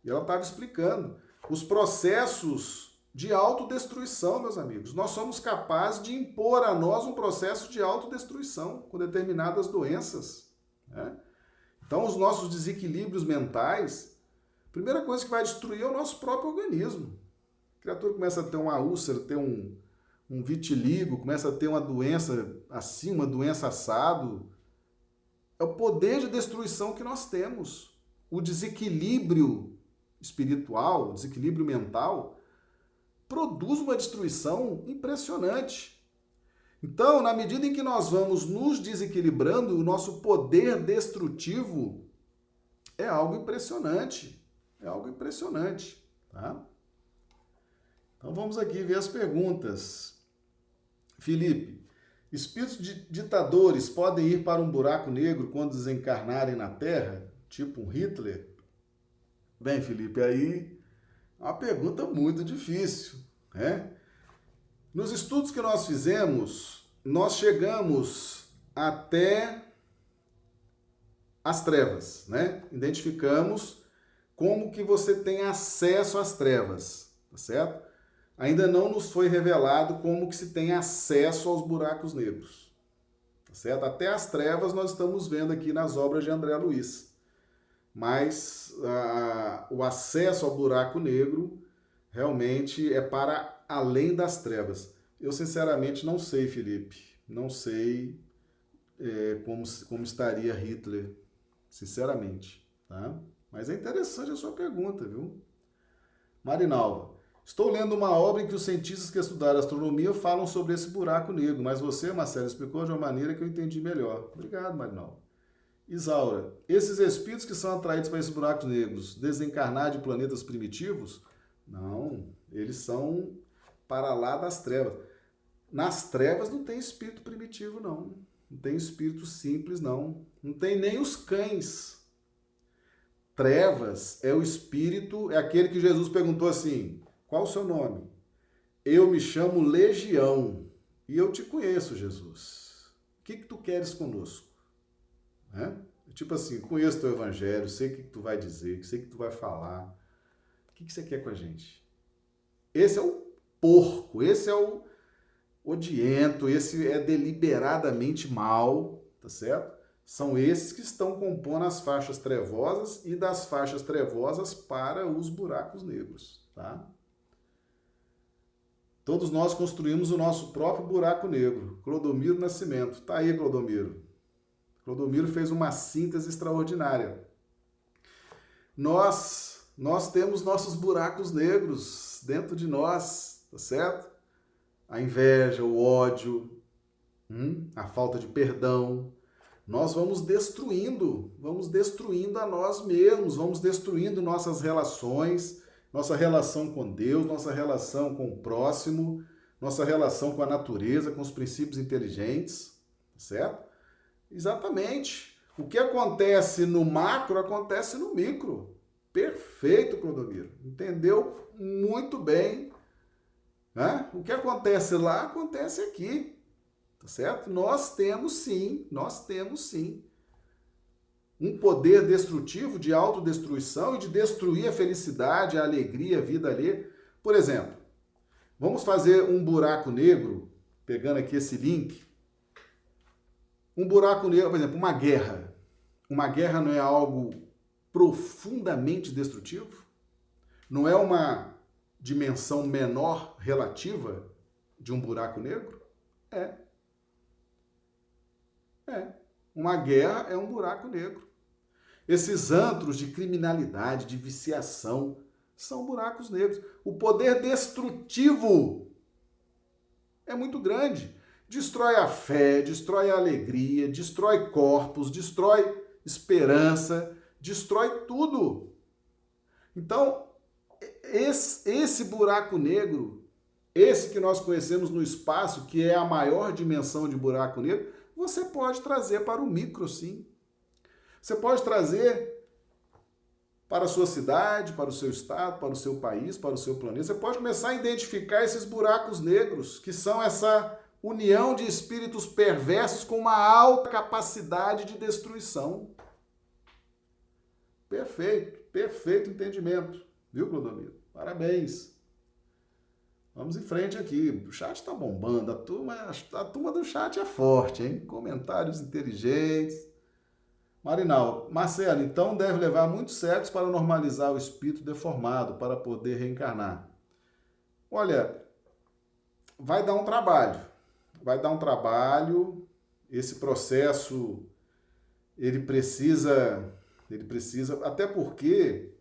E ela estava explicando os processos de autodestruição, meus amigos. Nós somos capazes de impor a nós um processo de autodestruição com determinadas doenças. Né? Então, os nossos desequilíbrios mentais, a primeira coisa que vai destruir é o nosso próprio organismo. A criatura começa a ter uma úlcera, ter um, um vitiligo, começa a ter uma doença assim, uma doença assado. É o poder de destruição que nós temos. O desequilíbrio espiritual, desequilíbrio mental, produz uma destruição impressionante. Então, na medida em que nós vamos nos desequilibrando, o nosso poder destrutivo é algo impressionante. É algo impressionante, tá? Então vamos aqui ver as perguntas. Felipe, espíritos ditadores podem ir para um buraco negro quando desencarnarem na Terra, tipo um Hitler? Bem, Felipe, aí é uma pergunta muito difícil, né? Nos estudos que nós fizemos, nós chegamos até as trevas, né? Identificamos como que você tem acesso às trevas, tá certo? Ainda não nos foi revelado como que se tem acesso aos buracos negros, tá certo? Até as trevas nós estamos vendo aqui nas obras de André Luiz mas o acesso ao buraco negro realmente é para além das trevas. Eu sinceramente não sei, Felipe. não sei é, como, como estaria Hitler, sinceramente, tá? Mas é interessante a sua pergunta, viu? Marinalva, estou lendo uma obra em que os cientistas que estudaram astronomia falam sobre esse buraco negro, mas você, Marcelo, explicou de uma maneira que eu entendi melhor. Obrigado, Marinalva. Isaura, esses espíritos que são atraídos para esses buracos negros, desencarnar de planetas primitivos? Não, eles são para lá das trevas. Nas trevas não tem espírito primitivo, não. Não tem espírito simples, não. Não tem nem os cães. Trevas é o espírito, é aquele que Jesus perguntou assim: qual o seu nome? Eu me chamo Legião e eu te conheço, Jesus. O que, que tu queres conosco? Né? Tipo assim, conheço teu evangelho, sei o que, tu vai dizer, sei o que tu vai falar. O que, que você quer com a gente? Esse é o porco, esse é o odiento, esse é deliberadamente mal, tá certo? São esses que estão compondo as faixas trevosas e das faixas trevosas para os buracos negros, tá? Todos nós construímos o nosso próprio buraco negro. Clodomiro Nascimento. Tá aí, Clodomiro. Clodomiro fez uma síntese extraordinária. Nós, nós temos nossos buracos negros dentro de nós, tá certo? A inveja, o ódio, hum, a falta de perdão. Nós vamos destruindo, vamos destruindo a nós mesmos, vamos destruindo nossas relações, nossa relação com Deus, nossa relação com o próximo, nossa relação com a natureza, com os princípios inteligentes, tá certo? Exatamente. O que acontece no macro acontece no micro. Perfeito, Clodomiro. Entendeu muito bem. Né? O que acontece lá acontece aqui. Tá certo? Nós temos sim, nós temos sim um poder destrutivo de autodestruição e de destruir a felicidade, a alegria, a vida ali. Por exemplo, vamos fazer um buraco negro, pegando aqui esse link, um buraco negro, por exemplo, uma guerra. Uma guerra não é algo profundamente destrutivo? Não é uma dimensão menor relativa de um buraco negro? É. É. Uma guerra é um buraco negro. Esses antros de criminalidade, de viciação, são buracos negros. O poder destrutivo é muito grande destrói a fé, destrói a alegria, destrói corpos, destrói esperança, destrói tudo. Então, esse, esse buraco negro, esse que nós conhecemos no espaço, que é a maior dimensão de buraco negro, você pode trazer para o micro, sim. Você pode trazer para a sua cidade, para o seu estado, para o seu país, para o seu planeta. Você pode começar a identificar esses buracos negros, que são essa união de espíritos perversos com uma alta capacidade de destruição. Perfeito, perfeito entendimento, viu, Clodomiro? Parabéns. Vamos em frente aqui. O chat está bombando, a turma, a turma do chat é forte, hein? Comentários inteligentes. Marinal, Marcelo, então deve levar muitos séculos para normalizar o espírito deformado, para poder reencarnar. Olha, vai dar um trabalho vai dar um trabalho, esse processo ele precisa ele precisa, até porque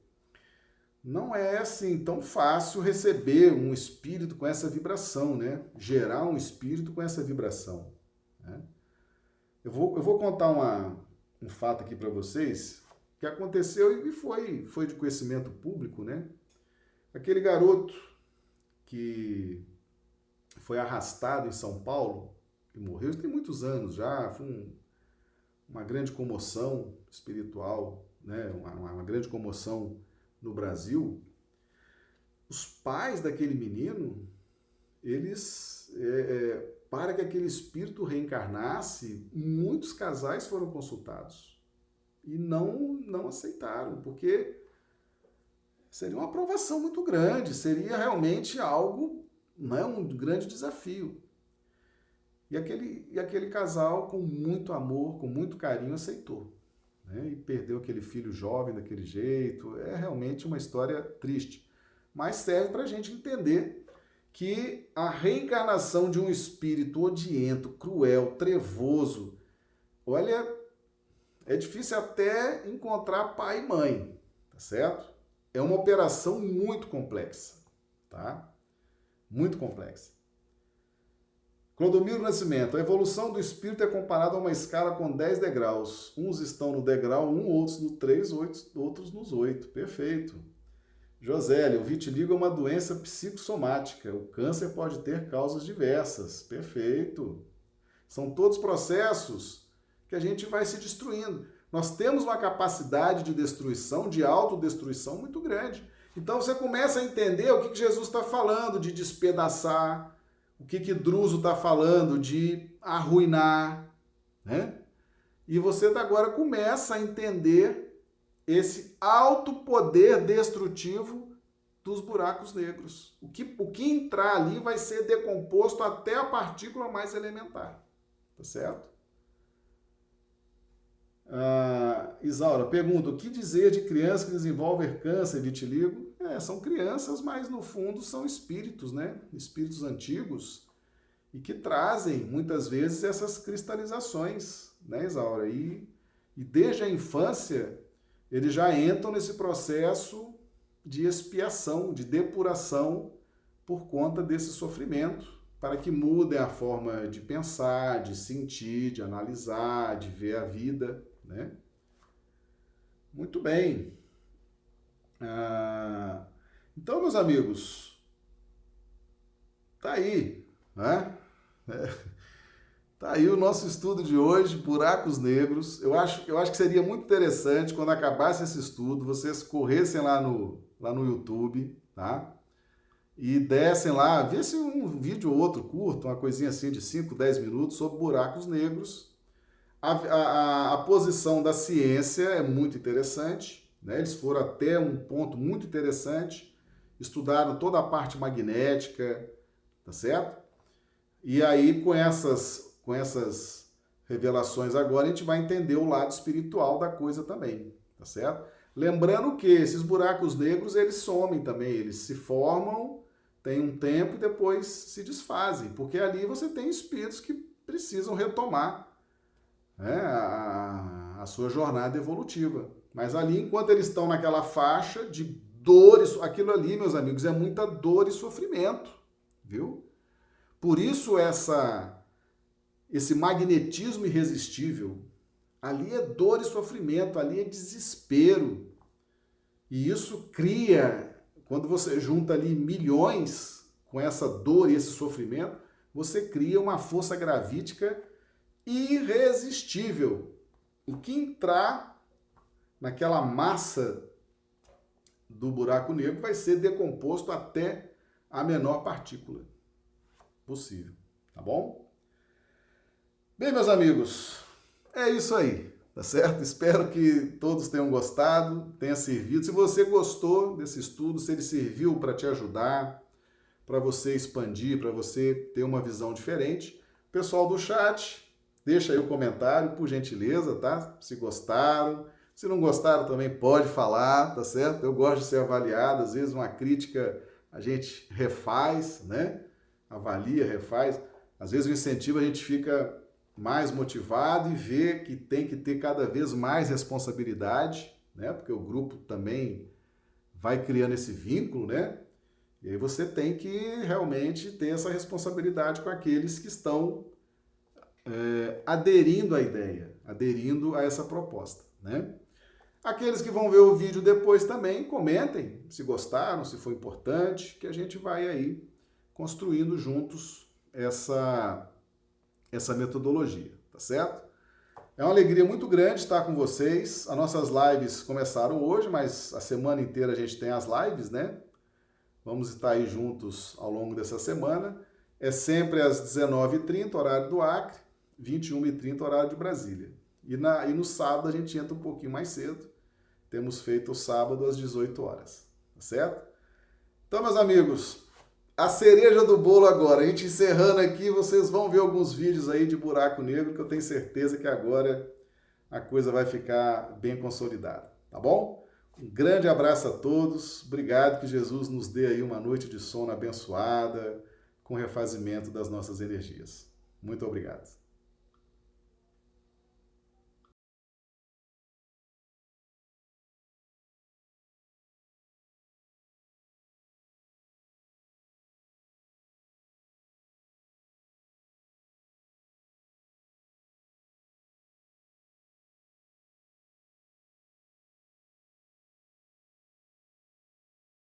não é assim tão fácil receber um espírito com essa vibração, né? Gerar um espírito com essa vibração. Né? Eu, vou, eu vou contar uma, um fato aqui para vocês que aconteceu e foi, foi de conhecimento público, né? Aquele garoto que foi arrastado em São Paulo e morreu. Tem muitos anos já. Foi um, uma grande comoção espiritual, né? Uma, uma, grande comoção no Brasil. Os pais daquele menino, eles, é, é, para que aquele espírito reencarnasse, muitos casais foram consultados e não, não aceitaram, porque seria uma aprovação muito grande, seria realmente algo não é um grande desafio. E aquele, e aquele casal, com muito amor, com muito carinho, aceitou. Né? E perdeu aquele filho jovem daquele jeito. É realmente uma história triste. Mas serve para a gente entender que a reencarnação de um espírito odiento, cruel, trevoso, olha, é difícil até encontrar pai e mãe, tá certo? É uma operação muito complexa, tá? Muito complexa. Clodomiro Nascimento, a evolução do espírito é comparada a uma escala com 10 degraus. Uns estão no degrau 1, outros no 3, outros nos 8. Perfeito. Josélio, o vitiligo é uma doença psicossomática. O câncer pode ter causas diversas. Perfeito. São todos processos que a gente vai se destruindo. Nós temos uma capacidade de destruição, de autodestruição muito grande. Então você começa a entender o que Jesus está falando de despedaçar, o que que Druso está falando de arruinar, né? E você agora começa a entender esse alto poder destrutivo dos buracos negros. O que, o que entrar ali vai ser decomposto até a partícula mais elementar. Tá certo? Ah, Isaura pergunta: o que dizer de crianças que desenvolvem câncer e vitiligo? É, são crianças, mas no fundo são espíritos, né? Espíritos antigos e que trazem muitas vezes essas cristalizações, né, Isaura? E, e desde a infância eles já entram nesse processo de expiação, de depuração por conta desse sofrimento, para que mudem a forma de pensar, de sentir, de analisar, de ver a vida, né? Muito bem. Ah, então, meus amigos, tá aí, né? É, tá aí o nosso estudo de hoje, buracos negros. Eu acho, eu acho que seria muito interessante quando acabasse esse estudo, vocês corressem lá no, lá no YouTube, tá? E dessem lá, vissem um vídeo ou outro curto, uma coisinha assim de 5, 10 minutos sobre buracos negros. A, a, a posição da ciência é muito interessante, né? Eles foram até um ponto muito interessante, estudaram toda a parte magnética, tá certo? E aí, com essas, com essas revelações agora, a gente vai entender o lado espiritual da coisa também, tá certo? Lembrando que esses buracos negros, eles somem também, eles se formam, tem um tempo e depois se desfazem, porque ali você tem espíritos que precisam retomar né, a, a sua jornada evolutiva. Mas ali, enquanto eles estão naquela faixa de dores, aquilo ali, meus amigos, é muita dor e sofrimento, viu? Por isso essa esse magnetismo irresistível, ali é dor e sofrimento, ali é desespero. E isso cria, quando você junta ali milhões com essa dor e esse sofrimento, você cria uma força gravítica irresistível. O que entrar naquela massa do buraco negro vai ser decomposto até a menor partícula possível, tá bom? Bem, meus amigos, é isso aí, tá certo? Espero que todos tenham gostado, tenha servido. Se você gostou desse estudo, se ele serviu para te ajudar, para você expandir, para você ter uma visão diferente, pessoal do chat, deixa aí o comentário, por gentileza, tá? Se gostaram, se não gostaram também pode falar, tá certo? Eu gosto de ser avaliado, às vezes uma crítica a gente refaz, né? Avalia, refaz. Às vezes o incentivo a gente fica mais motivado e vê que tem que ter cada vez mais responsabilidade, né? Porque o grupo também vai criando esse vínculo, né? E aí você tem que realmente ter essa responsabilidade com aqueles que estão é, aderindo à ideia, aderindo a essa proposta, né? Aqueles que vão ver o vídeo depois também, comentem se gostaram, se foi importante, que a gente vai aí construindo juntos essa, essa metodologia, tá certo? É uma alegria muito grande estar com vocês. As nossas lives começaram hoje, mas a semana inteira a gente tem as lives, né? Vamos estar aí juntos ao longo dessa semana. É sempre às 19h30, horário do Acre, 21h30, horário de Brasília. E, na, e no sábado a gente entra um pouquinho mais cedo, temos feito o sábado às 18 horas, tá certo? Então, meus amigos, a cereja do bolo agora, a gente encerrando aqui, vocês vão ver alguns vídeos aí de buraco negro que eu tenho certeza que agora a coisa vai ficar bem consolidada, tá bom? Um grande abraço a todos. Obrigado que Jesus nos dê aí uma noite de sono abençoada, com refazimento das nossas energias. Muito obrigado.